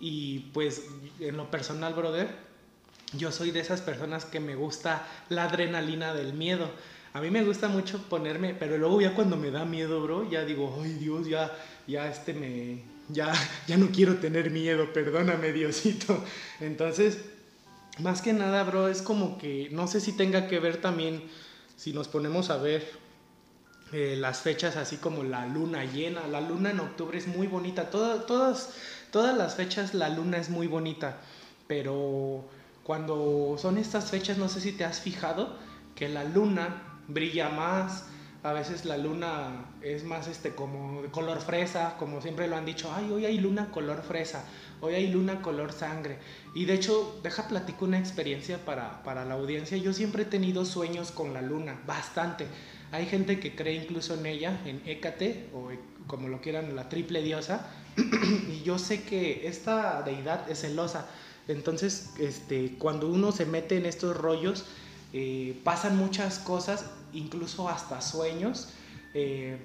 y pues en lo personal, brother, yo soy de esas personas que me gusta la adrenalina del miedo. A mí me gusta mucho ponerme, pero luego ya cuando me da miedo, bro, ya digo, ay Dios, ya, ya este me, ya, ya no quiero tener miedo, perdóname Diosito. Entonces, más que nada, bro, es como que, no sé si tenga que ver también, si nos ponemos a ver eh, las fechas así como la luna llena, la luna en octubre es muy bonita, todas, todas, todas las fechas la luna es muy bonita, pero cuando son estas fechas, no sé si te has fijado que la luna brilla más, a veces la luna es más este como color fresa, como siempre lo han dicho, ay, hoy hay luna color fresa, hoy hay luna color sangre. Y de hecho, deja platico una experiencia para, para la audiencia. Yo siempre he tenido sueños con la luna, bastante. Hay gente que cree incluso en ella, en Hécate, o como lo quieran, la triple diosa. y yo sé que esta deidad es celosa. Entonces, este, cuando uno se mete en estos rollos, eh, pasan muchas cosas, incluso hasta sueños. Eh,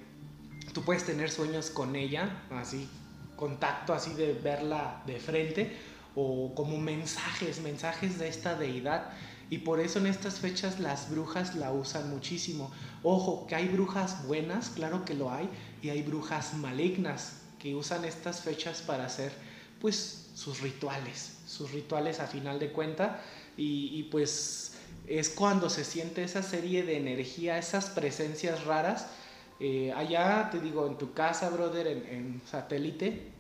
tú puedes tener sueños con ella, así, contacto así de verla de frente, o como mensajes, mensajes de esta deidad. Y por eso en estas fechas las brujas la usan muchísimo. Ojo, que hay brujas buenas, claro que lo hay, y hay brujas malignas que usan estas fechas para hacer pues sus rituales, sus rituales a final de cuenta. y pues es cuando se siente esa serie de energía, esas presencias raras. Eh, allá, te digo, en tu casa, brother, en, satélite,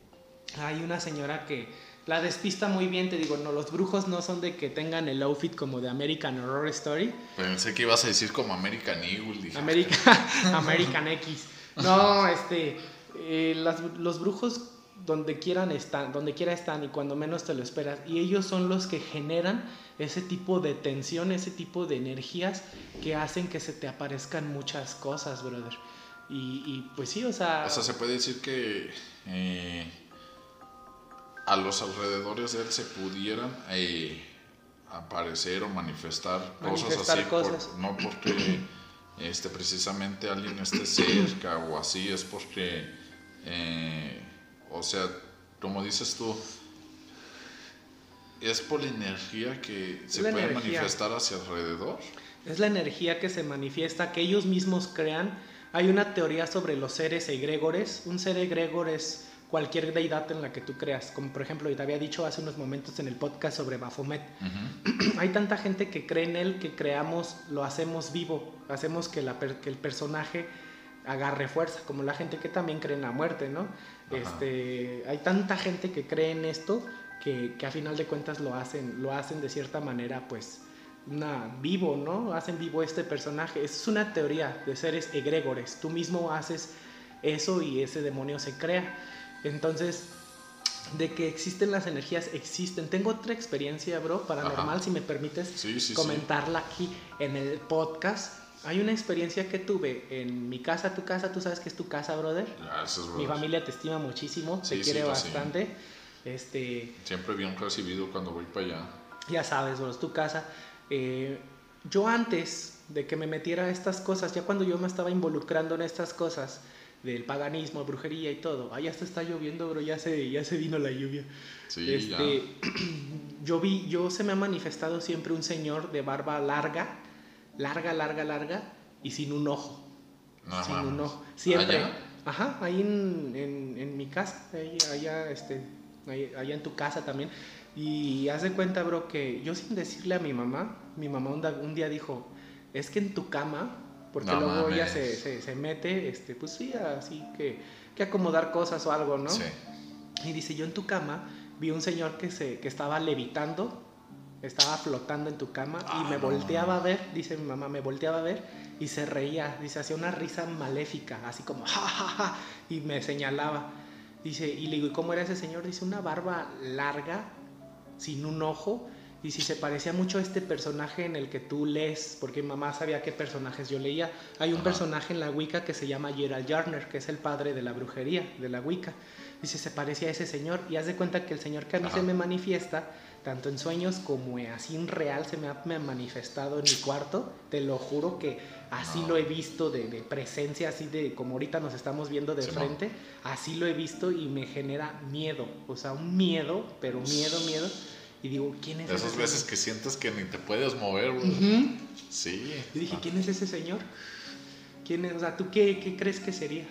hay una señora que la despista muy bien, te digo, no, los brujos no son de que tengan el outfit como de American Horror Story.
Pensé que ibas a decir como American Eagle.
American X. No, este, eh, los brujos donde quieran están, donde quiera están y cuando menos te lo esperas. Y ellos son los que generan ese tipo de tensión, ese tipo de energías que hacen que se te aparezcan muchas cosas, brother. Y, pues sí, o sea...
O sea, se puede decir que eh, a los alrededores de él se pudieran eh, aparecer o manifestar, cosas así. no porque este, precisamente alguien esté cerca o así, es porque... Eh, o sea, como dices tú, es por la energía que se puede manifestar hacia alrededor.
Es la energía que se manifiesta, que ellos mismos crean. Hay una teoría sobre los seres egregores. Un ser egregor es cualquier deidad en la que tú creas. Como por ejemplo, y te había dicho hace unos momentos en el podcast sobre Baphomet. Hay tanta gente que cree en él que creamos, lo hacemos vivo, hacemos que, la, que el personaje agarre fuerza, como la gente que también cree en la muerte, ¿no? Este, hay tanta gente que cree en esto que, que, a final de cuentas lo hacen, lo hacen de cierta manera, pues, una, vivo, ¿no? Hacen vivo este personaje. Es una teoría de seres egregores. Tú mismo haces eso y ese demonio se crea. Entonces, de que existen las energías, existen. Tengo otra experiencia, bro, paranormal, si me permites comentarla aquí en el podcast. Hay una experiencia que tuve en mi casa, tu casa, tú sabes que es tu casa, brother.
Gracias,
brother. Mi familia te estima muchísimo, te quiere bastante. Este,
Siempre bien recibido cuando voy para allá.
Ya sabes, bro, es tu casa. Eh, yo antes de que me metiera a estas cosas, ya cuando yo me estaba involucrando en estas cosas del paganismo, brujería y todo, ya se está lloviendo, bro, ya se, ya se vino la lluvia.
Sí,
este, Yo vi, yo se me ha manifestado siempre un señor de barba larga, larga, larga, larga y sin un ojo.
No
sin un ojo. Siempre.
¿Allá?
Ajá, ahí en, en- en mi casa, ahí- allá, este, ahí- allá en tu casa también. Y haz de cuenta, bro, que yo sin decirle a mi mamá, mi mamá un día dijo, es que en tu cama, porque
No
luego ella
mames.
se, se, se mete, este, pues sí, así que, que acomodar cosas o algo, ¿no?
Sí.
Y dice, yo en tu cama vi un señor que, se, que estaba levitando, estaba flotando en tu cama
Ah,
y me
no
volteaba a ver, dice mi mamá, me volteaba a ver y se reía, dice, hacía una risa maléfica, así como, ja, ja, ja, y me señalaba. Dice, y le digo, ¿y cómo era ese señor? Dice, una barba larga, sin un ojo, y si se parecía mucho a este personaje en el que tú lees, porque mi mamá sabía qué personajes yo leía. Hay un
Ajá.
personaje en la Wicca que se llama Gerald Jarner, que es el padre de la brujería, de la Wicca. Dice, se parecía a ese señor, y haz de cuenta que el señor que a mí
Ajá.
se me manifiesta, tanto en sueños como así en real, se me ha, me ha manifestado en mi cuarto, te lo juro que así
No.
lo he visto de, de presencia, así de como ahorita nos estamos viendo de frente, así lo he visto y me genera miedo, o sea, un miedo, pero miedo, miedo. Y digo, ¿quién es
De
ese
esas veces
señor?
que sientes que ni te puedes mover, bro.
Ujú.
Sí.
Y dije, ¿quién es ese señor? ¿Quién es? O sea, ¿tú qué, qué crees que sería?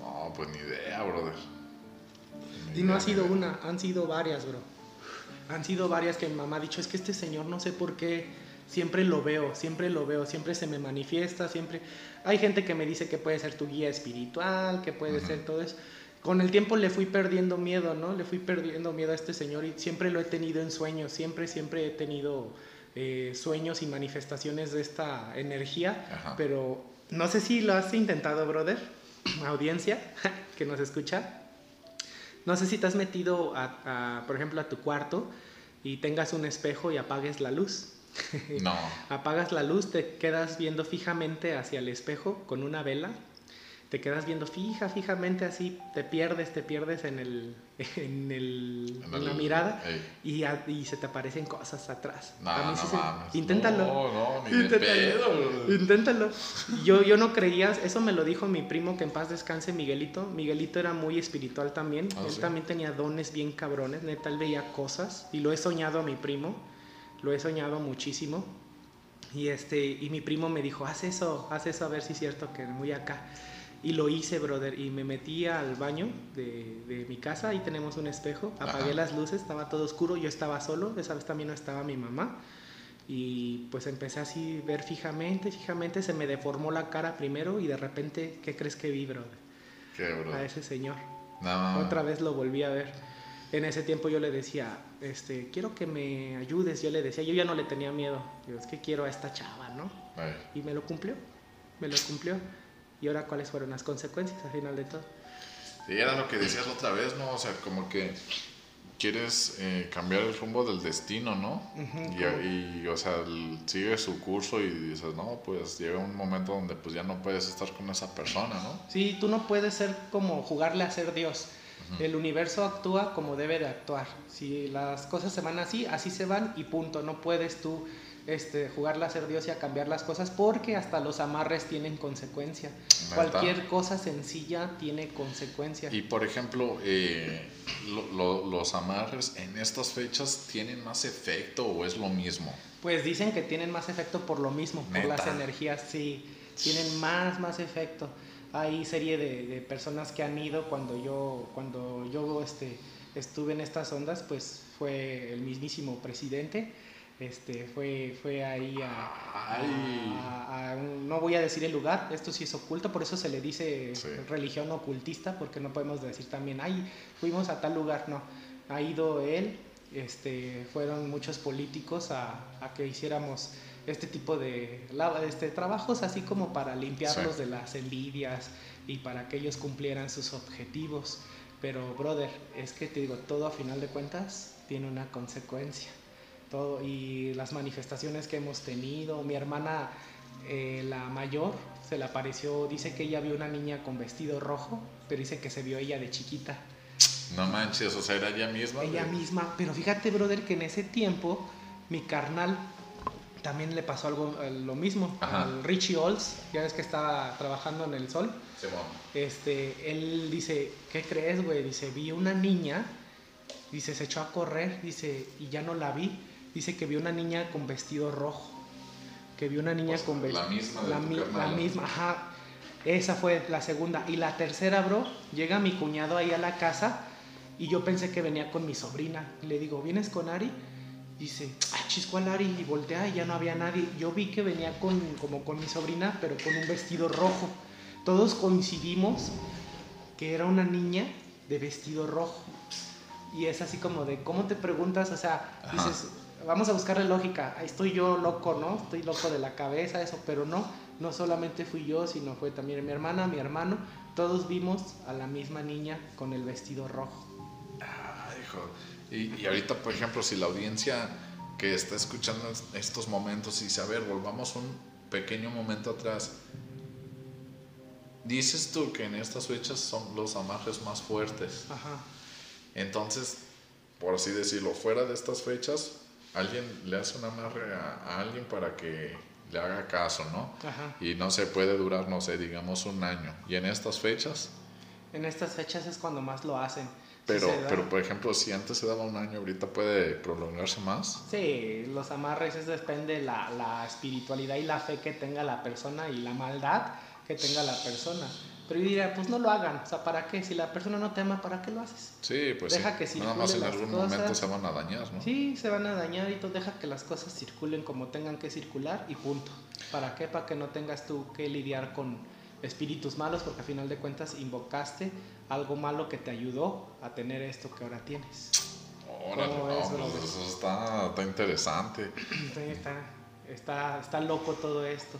No, pues ni idea, brother. Ni
Y no
idea,
ha sido una, han sido varias, bro. Han sido varias que mi mamá ha dicho, es que este señor no sé por qué, siempre lo veo, siempre lo veo, siempre se me manifiesta, siempre... Hay gente que me dice que puede ser tu guía espiritual, que puede
Ujú.
ser todo eso. Con el tiempo le fui perdiendo miedo, ¿no? Le fui perdiendo miedo a este señor y siempre lo he tenido en sueños, siempre, siempre he tenido eh, sueños y manifestaciones de esta energía,
Ajá.
pero no sé si lo has intentado, brother, audiencia que nos escucha. No sé si te has metido, a, a, por ejemplo, a tu cuarto y tengas un espejo y apagues la luz.
No.
Apagas la luz, te quedas viendo fijamente hacia el espejo con una vela. Te quedas viendo fija, fijamente así, te pierdes, te pierdes en, el, en, el,
En
en la mirada y, a- y se te aparecen cosas atrás.
No,
A mí
no
sí se-
mames.
Inténtalo.
No, no, ni de
Inténtalo.
pedo.
Inténtalo. Yo, yo no creía, eso me lo dijo mi primo que en paz descanse, Miguelito. Miguelito era muy espiritual también.
Ah,
él
¿sí?
también tenía dones bien cabrones, neta, él veía cosas. Y lo he soñado a mi primo, lo he soñado muchísimo. Y, este, y mi primo me dijo, haz eso, haz eso a ver si es cierto que muy acá. Y lo hice, brother, y me metí al baño de, de mi casa, ahí tenemos un espejo, apagué
Ajá.
las luces, estaba todo oscuro, yo estaba solo, esa vez también no estaba mi mamá. Y pues empecé así a ver fijamente, fijamente, se me deformó la cara primero y de repente, ¿qué crees que vi, brother?
¿Qué, bro?
A ese señor.
No.
Otra vez lo volví a ver. En ese tiempo yo le decía, este, quiero que me ayudes. Yo le decía, yo ya no le tenía miedo. Yo, es que quiero a esta chava, ¿no?
Ey.
Y me lo cumplió. Me lo cumplió. Y ahora, ¿cuáles fueron las consecuencias al final de todo?
Sí, era lo que decías otra vez, ¿no? O sea, como que quieres eh, cambiar el rumbo del destino, ¿no?
Ujú,
y, y, o sea, el- sigue su curso y dices, no, pues llega un momento donde pues ya no puedes estar con esa persona, ¿no?
Sí, tú no puedes ser como jugarle a ser Dios. El universo actúa como debe de actuar. Si las cosas se van así, así se van y punto. No puedes tú este, jugarle a ser Dios y a cambiar las cosas porque hasta los amarres tienen consecuencia. Cualquier cosa sencilla tiene consecuencia.
Y por ejemplo, eh, lo- lo- los amarres en estas fechas tienen más efecto o es lo mismo.
Pues dicen que tienen más efecto por lo mismo, por las energías, sí, tienen más, más efecto. Hay serie de, de personas que han ido cuando yo, cuando yo este, estuve en estas ondas, pues fue el mismísimo presidente, este, fue, fue ahí a,
Ay.
a- a un- no voy a decir el lugar, esto sí es oculto, por eso se le dice
Sí.
religión ocultista, porque no podemos decir también, ay, fuimos a tal lugar, no, ha ido él, este, fueron muchos políticos a, a que hiciéramos este tipo de este, trabajos, así como para limpiarlos
Sí.
de las envidias y para que ellos cumplieran sus objetivos. Pero, brother, es que te digo, todo a final de cuentas tiene una consecuencia. Todo, y las manifestaciones que hemos tenido, mi hermana, eh, la mayor, se le apareció, dice que ella vio una niña con vestido rojo, pero dice que se vio ella de chiquita.
No manches, o sea, era ella misma.
Ella misma, pero fíjate, brother, que en ese tiempo mi carnal también le pasó algo eh, lo mismo
Ajá.
al Richie Olds, ya ves que estaba trabajando en el sol. Este, él dice, ¿qué crees, güey? Dice, vi una niña, dice, se echó a correr, dice, y ya no la vi. Dice que vio una niña con vestido rojo, que vi una niña
O sea,
con
la
vestido.
misma de
La, mi- la misma, ajá. Esa fue la segunda. Y la tercera, bro, llega mi cuñado ahí a la casa y yo pensé que venía con mi sobrina. Le digo, ¿vienes con Ari? Dice, ah, chis, ¿cuál Ari? Y voltea y ya no había nadie. Yo vi que venía con, como con mi sobrina, pero con un vestido rojo. Todos coincidimos que era una niña de vestido rojo. Y es así como de, ¿cómo te preguntas? O sea,
Ajá.
Vamos a buscarle lógica. Estoy yo loco, ¿no? Estoy loco de la cabeza, eso, pero no. No solamente fui yo, sino fue también mi hermana, mi hermano. Todos vimos a la misma niña con el vestido rojo.
Ah, hijo. Y, y ahorita, por ejemplo, si la audiencia que está escuchando es- estos momentos y dice, a ver, volvamos un pequeño momento atrás. Dices tú que en estas fechas son los amarres más fuertes.
Ajá.
Entonces, por así decirlo, fuera de estas fechas, alguien le hace un amarre a, a alguien para que le haga caso, ¿no?
Ajá.
Y no se puede durar, no sé, digamos un año. Y en estas fechas,
En estas fechas es cuando más lo hacen.
Pero, pero por ejemplo, si antes se daba un año, ahorita puede prolongarse más.
Sí, los amarres es depende la, la espiritualidad y la fe que tenga la persona y la maldad que tenga la persona. Pero yo diría, pues no lo hagan. O sea, ¿para qué? Si la persona no te ama, ¿para qué lo haces?
Sí, pues
Deja
sí.
que
Nada más en
circulen
algún momento se van a dañar, ¿no?
Sí, se van a dañar y tú deja que las cosas circulen como tengan que circular y punto. ¿Para qué? Para que no tengas tú que lidiar con espíritus malos porque a final de cuentas invocaste algo malo que te ayudó a tener esto que ahora tienes.
Órale,
¿Cómo
no, pues eso está, está interesante.
Está, está, está loco todo esto.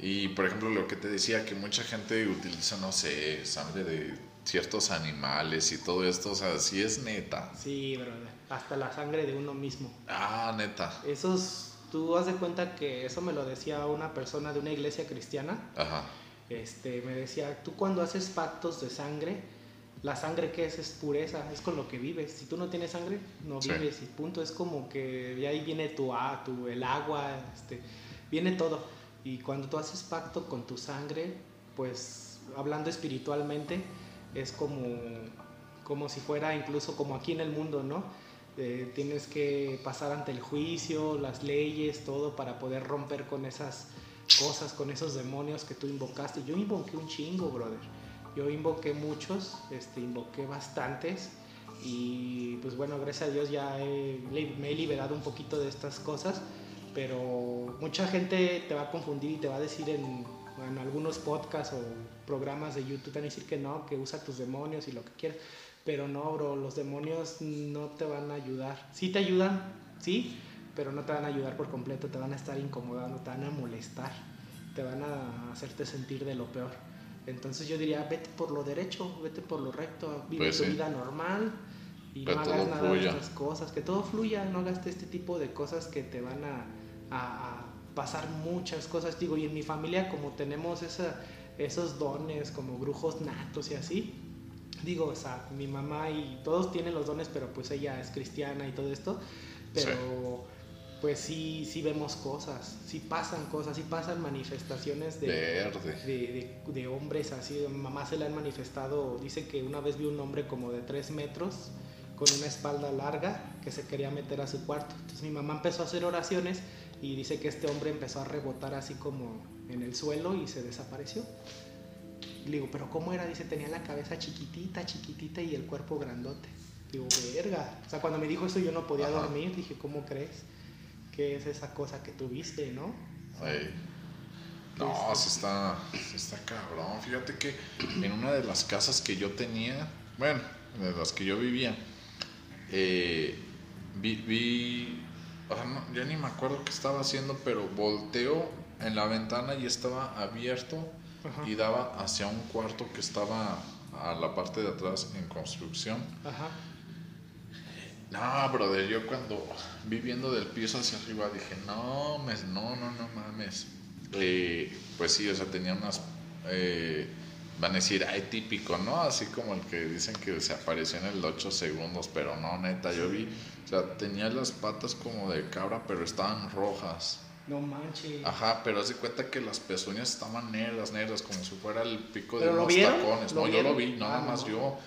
Y por ejemplo, lo que te decía, que mucha gente utiliza, no sé, sangre de ciertos animales y todo esto, o sea, sí es neta.
Sí, brother. Hasta la sangre de uno mismo.
Ah, neta.
Esos, tú haz de cuenta que eso me lo decía una persona de una iglesia cristiana.
Ajá.
Este, me decía, tú cuando haces pactos de sangre, la sangre que es es pureza, es con lo que vives. Si tú no tienes sangre, no
Sí.
vives y punto. Es como que de ahí viene tu, a- tu el agua, este, viene todo. Y cuando tú haces pacto con tu sangre, pues hablando espiritualmente, es como, como si fuera incluso como aquí en el mundo, ¿no? Eh, tienes que pasar ante el juicio, las leyes, todo para poder romper con esas cosas, con esos demonios que tú invocaste. Yo invoqué un chingo, brother. Yo invoqué muchos, este, invoqué bastantes y pues bueno, gracias a Dios ya he- me he liberado un poquito de estas cosas, pero mucha gente te va a confundir y te va a decir en, en algunos podcasts o programas de YouTube, te van a decir que no, que usa tus demonios y lo que quieras, pero no, bro, los demonios no te van a ayudar. Sí te ayudan, sí, pero no te van a ayudar por completo, te van a estar incomodando, te van a molestar, te van a hacerte sentir de lo peor. Entonces yo diría, vete por lo derecho, vete por lo recto, vive
Pues
tu
sí.
vida normal y
Que
no hagas nada de estas cosas, que todo fluya, no hagas este tipo de cosas que te van a, a- a pasar muchas cosas. Digo, y en mi familia como tenemos esa, esos dones como brujos natos y así, digo, o sea, mi mamá y todos tienen los dones, pero pues ella es cristiana y todo esto, pero pues sí, sí vemos cosas, sí pasan cosas, sí pasan manifestaciones de, de, de- de hombres así. mamá se le han manifestado, dice que una vez vio un hombre como de 3 metros con una espalda larga que se quería meter a su cuarto. Entonces mi mamá empezó a hacer oraciones y dice que este hombre empezó a rebotar así como en el suelo y se desapareció. Y le digo, pero ¿cómo era? Dice, tenía la cabeza chiquitita, chiquitita y el cuerpo grandote. Digo, verga. O sea, cuando me dijo eso yo no podía
Ajá.
dormir. Dije, ¿cómo crees? ¿Qué es esa cosa que tuviste, no?
Ey. No, sí está, sí está cabrón. Fíjate que en una de las casas que yo tenía, bueno, de las que yo vivía, eh, vi, vi o sea, no, ya ni me acuerdo qué estaba haciendo, pero volteó en la ventana y estaba abierto
Ajá.
y daba hacia un cuarto que estaba a la parte de atrás en construcción.
Ajá.
No, brother, yo cuando vi viendo del piso hacia arriba dije, no, mes, no, no, no mames. Eh, pues sí, o sea, tenía unas, eh, van a decir, ay, típico, ¿no? Así como el que dicen que se apareció en el 8 segundos, pero no, neta, yo vi, o sea, tenía las patas como de cabra, pero estaban rojas.
No manches.
Ajá, pero haz de cuenta que las pezuñas estaban negras, negras, como si fuera el pico de
¿Pero lo
unos tacones.
¿Lo
No, yo lo vi, nada
Ah,
más
no.
yo.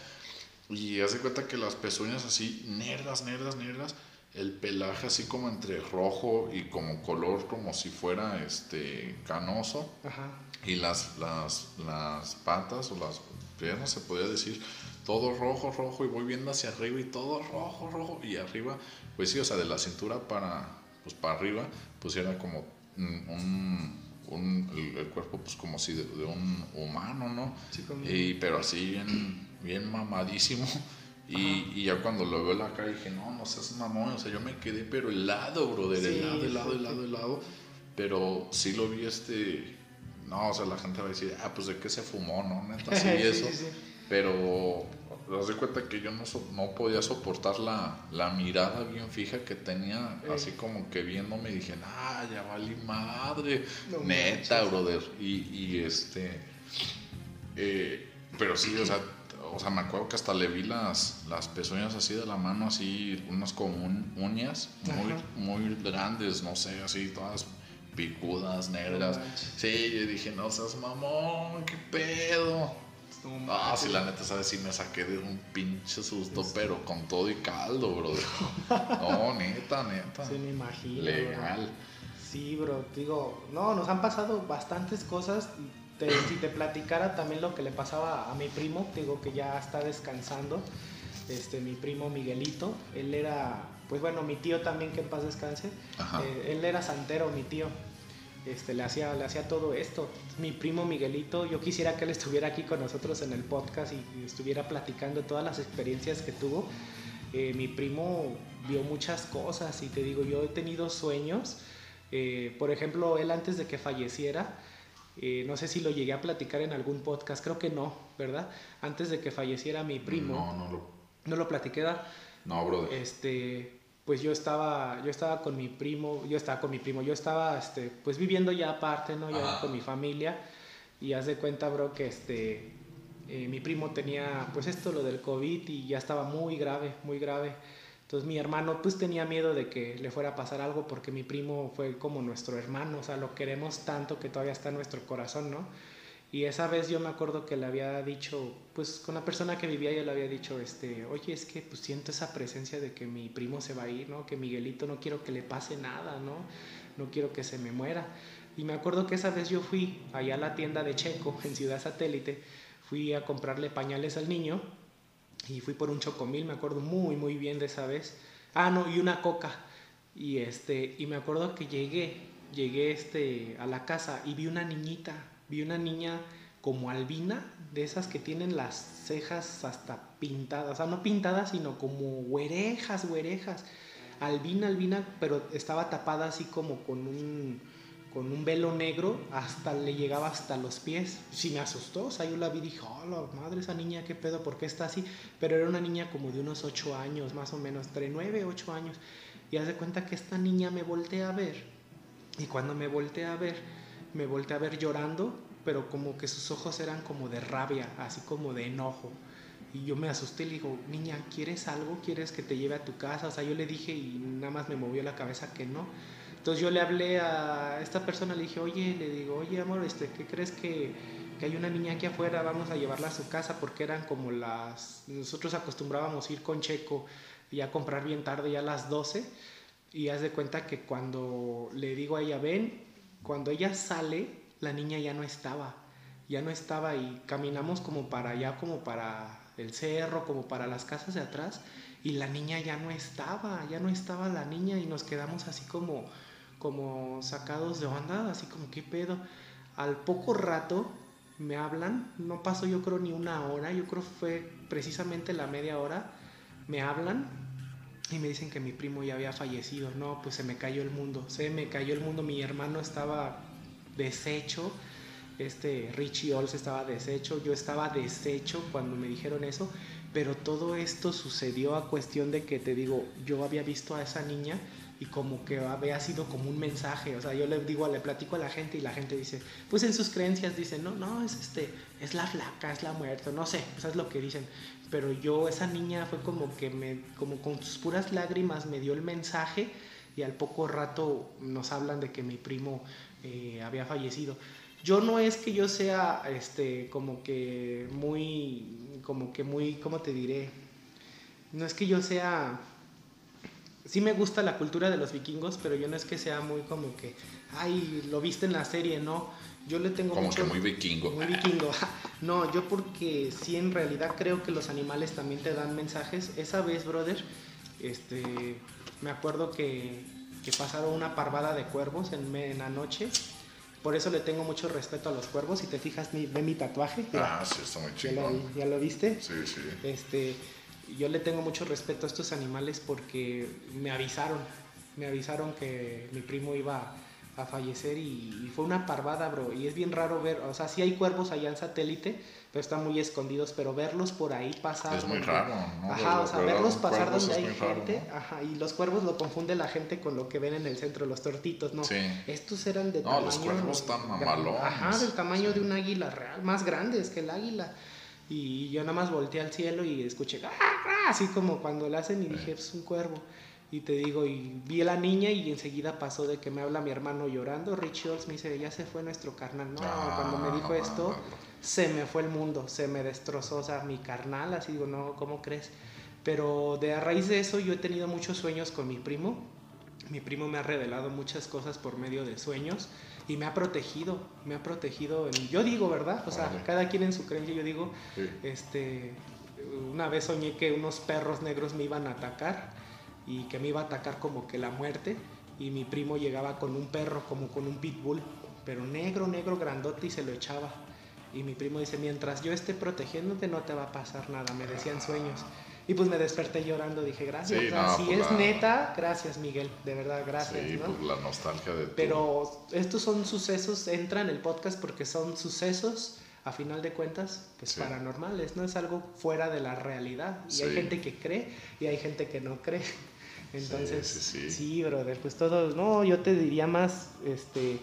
Y haz de cuenta que las pezuñas así, negras, negras, negras. El pelaje así como entre rojo y como color como si fuera este canoso.
Ajá.
Y las, las, las patas o las piernas se podría decir todo rojo, rojo y voy viendo hacia arriba y todo rojo, rojo y arriba, pues sí, o sea, de la cintura para, pues para arriba, pues era como un, un el, el, cuerpo pues como si de, de un humano, ¿no?
Sí,
Y, pero así bien, bien mamadísimo. Y, y ya cuando lo veo la cara dije, no, no seas mamón, o sea, yo me quedé pero helado, brother,
Sí,
helado, helado, helado, helado. Pero sí lo vi este, no, o sea, la gente va a decir, ah, pues de qué se fumó, ¿no? Neta, sí, eso.
sí, sí.
Pero das de cuenta que yo no, so- no podía soportar la, la mirada bien fija que tenía,
Eh.
así como que viéndome y dije, ah, ya valí madre.
No
Neta,
manches.
brother. Y, y este. eh, pero sí, o sea, o sea, me acuerdo que hasta le vi las, las pezuñas así de la mano, así, unas como un- uñas muy,
Ajá.
muy grandes, no sé, así, todas picudas, negras.
No
sí, yo dije, no seas mamón, qué pedo.
No
Ah, sí, la neta, ¿sabes? Sí me saqué de un pinche susto, pero con todo y caldo, brother. No, neta, neta.
Sí, me imagino.
Legal.
bro. Sí, bro, digo, no, nos han pasado bastantes cosas. Te- si te platicara también lo que le pasaba a mi primo, digo que ya está descansando, este, mi primo Miguelito, él era, pues bueno, mi tío también, que en paz descanse, eh, él era santero, mi tío, este, le, hacía, le hacía todo esto. Mi primo Miguelito, yo quisiera que él estuviera aquí con nosotros en el podcast y, y estuviera platicando todas las experiencias que tuvo. Eh, mi primo vio muchas cosas y te digo, yo he tenido sueños. Eh, por ejemplo, él antes de que falleciera, eh, no sé si lo llegué a platicar en algún podcast, creo que no, ¿verdad? Antes de que falleciera mi primo,
No, no lo.
no lo platiqué, ¿verdad?
No, brother.
este pues yo estaba yo estaba con mi primo yo estaba con mi primo yo estaba este pues viviendo ya aparte no ya con mi familia y haz de cuenta bro que este eh, mi primo tenía pues esto lo del covid y ya estaba muy grave muy grave entonces mi hermano pues tenía miedo de que le fuera a pasar algo porque mi primo fue como nuestro hermano o sea lo queremos tanto que todavía está en nuestro corazón no y esa vez yo me acuerdo que le había dicho, pues con la persona que vivía yo le había dicho, este, oye, es que pues siento esa presencia de que mi primo se va a ir, ¿no? Que Miguelito no quiero que le pase nada, ¿no? No quiero que se me muera. Y me acuerdo que esa vez yo fui allá a la tienda de Checo, en Ciudad Satélite, fui a comprarle pañales al niño y fui por un chocomil, me acuerdo muy, muy bien de esa vez. Ah, no, y una coca. Y este, y me acuerdo que llegué, llegué este, a la casa y vi una niñita, vi una niña como albina, de esas que tienen las cejas hasta pintadas, o sea, no pintadas, sino como güerejas, güerejas. Albina, albina, pero estaba tapada así como con un, con un velo negro, hasta le llegaba hasta los pies. Sí me asustó, o sea, yo la vi y dije, oh, madre, esa niña, qué pedo, ¿por qué está así? Pero era una niña como de unos 8 años, más o menos, entre 9 y 8 años. Y haz de cuenta que esta niña me voltea a ver. Y cuando me volteé a ver, me volteé a ver llorando, pero como que sus ojos eran como de rabia, así como de enojo. Y yo me asusté y le digo, niña, ¿quieres algo? ¿Quieres que te lleve a tu casa? O sea, yo le dije y nada más me movió la cabeza que no. Entonces yo le hablé a esta persona, le dije, oye, le digo, oye, amor, este, ¿qué crees que, que hay una niña aquí afuera? Vamos a llevarla a su casa porque eran como las... Nosotros acostumbrábamos ir con Checo y a comprar bien tarde, ya a las 12. Y haz de cuenta que cuando le digo a ella, ven, cuando ella sale, la niña ya no estaba. Ya no estaba y caminamos como para allá, como para el cerro, como para las casas de atrás. Y la niña ya no estaba, ya no estaba la niña y nos quedamos así como, como sacados de onda, así como, ¿qué pedo? Al poco rato me hablan, no pasó yo creo ni una hora, yo creo fue precisamente la media hora, me hablan y me dicen que mi primo ya había fallecido. No, pues se me cayó el mundo, se me cayó el mundo, mi hermano estaba deshecho, este Richie Ols estaba deshecho, yo estaba deshecho cuando me dijeron eso, pero todo esto sucedió a cuestión de que te digo, yo había visto a esa niña y como que había sido como un mensaje, o sea, yo le digo, le platico a la gente y la gente dice, pues en sus creencias dicen, no, no, es este, es la flaca, es la muerta, no sé, pues es lo que dicen, pero yo, esa niña fue como que me, como con sus puras lágrimas me dio el mensaje y al poco rato nos hablan de que mi primo eh, había fallecido. Yo no es que yo sea, este, como que muy, como que muy, ¿cómo te diré? No es que yo sea sí me gusta la cultura de los vikingos, pero yo no es que sea muy como que, ay, lo viste en la serie, no. Yo le tengo
Como
mucho...
que muy vikingo.
Muy vikingo. No, yo porque sí en realidad creo que los animales también te dan mensajes. Esa vez, brother, este, me acuerdo que, que pasaron una parvada de cuervos en, en la noche. Por eso le tengo mucho respeto a los cuervos. Si te fijas, mi, ve mi tatuaje.
Ah, sí, está muy
ya, lo,
chingón.
ya lo viste.
Sí, sí.
Este, yo le tengo mucho respeto a estos animales porque me avisaron, me avisaron que mi primo iba a fallecer y, y fue una parvada, bro. Y es bien raro ver, o sea, sí hay cuervos allá en satélite, pero están muy escondidos, pero verlos por ahí pasar.
Es muy raro, ¿no?
Ajá, o sea, verlos pasar donde hay
raro,
gente,
¿no?
ajá, y los cuervos lo confunde la gente con lo que ven en el centro, los tortitos, ¿no?
Sí.
Estos eran de
No,
tamaño...
los cuervos están
gran-
mamalones.
Ajá, del tamaño de un águila real, más grandes que el águila. Y yo nada más volteé al cielo y escuché, ¡ah, ah", así como cuando lo hacen y dije, es un cuervo. Y te digo, y vi a la niña y enseguida pasó de que me habla mi hermano llorando. Rich Olds me dice, ya se fue nuestro carnal. No,
Ah,
cuando me dijo esto, se me fue el mundo, se me destrozó, o sea, mi carnal, así digo, no, ¿cómo crees? Pero de a raíz de eso yo he tenido muchos sueños con mi primo. Mi primo me ha revelado muchas cosas por medio de sueños y me ha protegido, me ha protegido. En, yo digo, ¿verdad? O sea, cada quien en su creencia, yo digo,
Sí.
este, una vez soñé que unos perros negros me iban a atacar y que me iba a atacar como que la muerte y mi primo llegaba con un perro como con un pitbull, pero negro, negro, grandote y se lo echaba. Y mi primo dice, mientras yo esté protegiéndote no te va a pasar nada, me decían sueños. Y pues me desperté llorando, dije, gracias,
Sí,
o sea,
no,
si
pues
es
la-
neta, gracias Miguel, de verdad, gracias.
Sí,
¿no?
pues la nostalgia de tu-
Pero estos son sucesos, entran en el podcast porque son sucesos, a final de cuentas, pues
Sí.
paranormales, no es algo fuera de la realidad. Y hay
Sí.
gente que cree y hay gente que no cree. Entonces,
sí, sí.
sí, brother, pues todo, no, yo te diría más, este,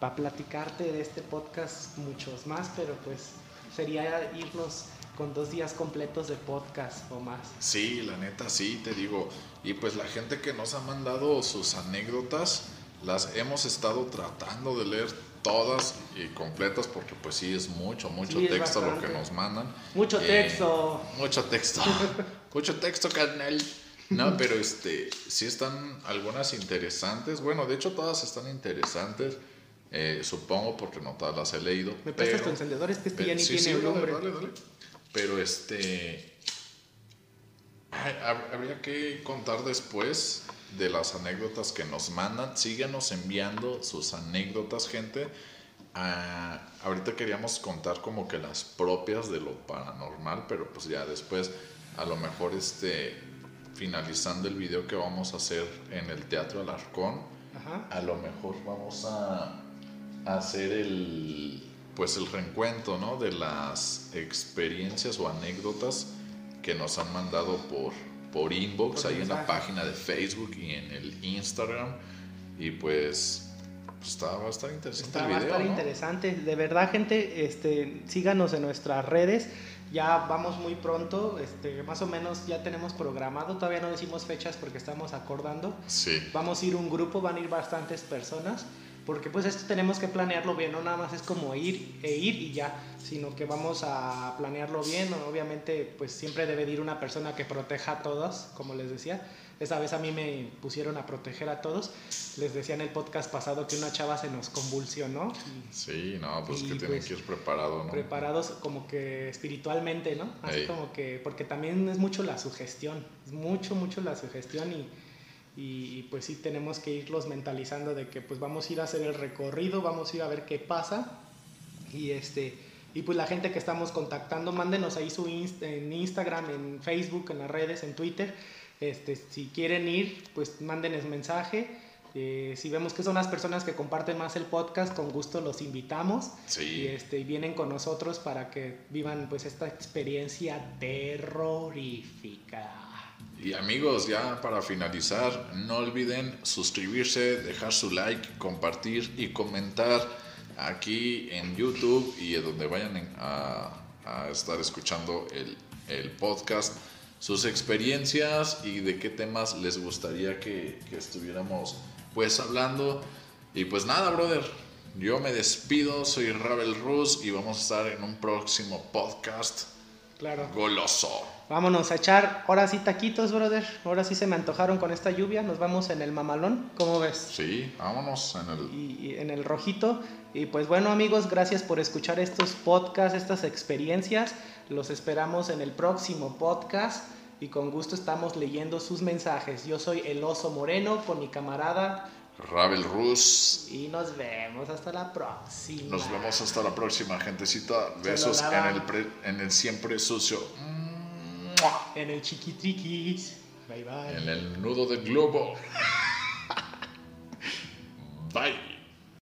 para platicarte de este podcast, muchos más, pero pues sería irnos con dos días completos de podcast o más.
Sí, la neta, sí, te digo. Y pues la gente que nos ha mandado sus anécdotas, las hemos estado tratando de leer todas y completas porque pues sí es mucho, mucho
Sí,
texto lo que nos mandan.
Mucho
Eh,
texto.
Mucho texto. mucho texto, carnal. No, pero este, sí están algunas interesantes. Bueno, de hecho todas están interesantes. eh, supongo porque no todas las he leído.
¿Me prestas tu encendedor? Es que este ya ni
sí,
tiene
sí, dale,
nombre.
dale, dale. Pero este. habría que contar después de las anécdotas que nos mandan. Síganos enviando sus anécdotas, gente. Ah, ahorita queríamos contar como que las propias de lo paranormal, pero pues ya después, a lo mejor este, finalizando el video que vamos a hacer en el Teatro Alarcón,
Ajá.
a lo mejor vamos a hacer el pues el reencuentro ¿no? de las experiencias o anécdotas que nos han mandado por, por inbox
Por
ahí en la página de Facebook y en el Instagram y pues, pues está, va a estar interesante
Está,
el
va a
video
estar
¿no?
interesante. De verdad, gente, este, síganos en nuestras redes. Ya vamos muy pronto. Este, más o menos ya tenemos programado. Todavía no decimos fechas porque estamos acordando.
sí
Vamos a ir un grupo, van a ir bastantes personas. Porque pues esto tenemos que planearlo bien, no nada más es como ir e ir y ya, sino que vamos a planearlo bien. Obviamente pues siempre debe de ir una persona que proteja a todos, como les decía. Esta vez a mí me pusieron a proteger a todos. Les decía en el podcast pasado que una chava se nos convulsionó. y
sí no pues que tienen
pues,
que ir preparado ¿no?
preparados como que espiritualmente, ¿no? Así
Ey.
como que, porque también es mucho la sugestión, es mucho, mucho la sugestión y, y, pues sí tenemos que irlos mentalizando de que pues vamos a ir a hacer el recorrido, vamos a ir a ver qué pasa y este... Y pues la gente que estamos contactando, mándenos ahí su inst- en Instagram, en Facebook, en las redes, en Twitter. Este, si quieren ir, pues mándenos mensaje. Eh, si vemos que son las personas que comparten más el podcast, con gusto los invitamos
sí
y, este, vienen con nosotros para que vivan pues esta experiencia terrorífica.
Y amigos, ya para finalizar, no olviden suscribirse, dejar su like, compartir y comentar aquí en YouTube y donde vayan a estar escuchando el, el podcast, sus experiencias y de qué temas les gustaría que, que estuviéramos pues hablando. Y pues nada, brother, yo me despido, soy Ravel Rus y vamos a estar en un próximo podcast
Claro.
Goloso.
Vámonos a echar ahora sí taquitos, brother. Ahora sí se me antojaron con esta lluvia. Nos vamos en el mamalón. ¿Cómo ves?
Sí, vámonos en el...
Y, y en el rojito. Y pues bueno, amigos, gracias por escuchar estos podcasts, estas experiencias. Los esperamos en el próximo podcast. Y con gusto estamos leyendo sus mensajes. Yo soy el oso moreno con mi camarada.
Rabel Rus.
Y nos vemos hasta la próxima.
Nos vemos hasta la próxima, gentecita. Besos en el, pre, en el siempre sucio.
En el chiquitriquis. Bye bye.
En el nudo del globo. bye.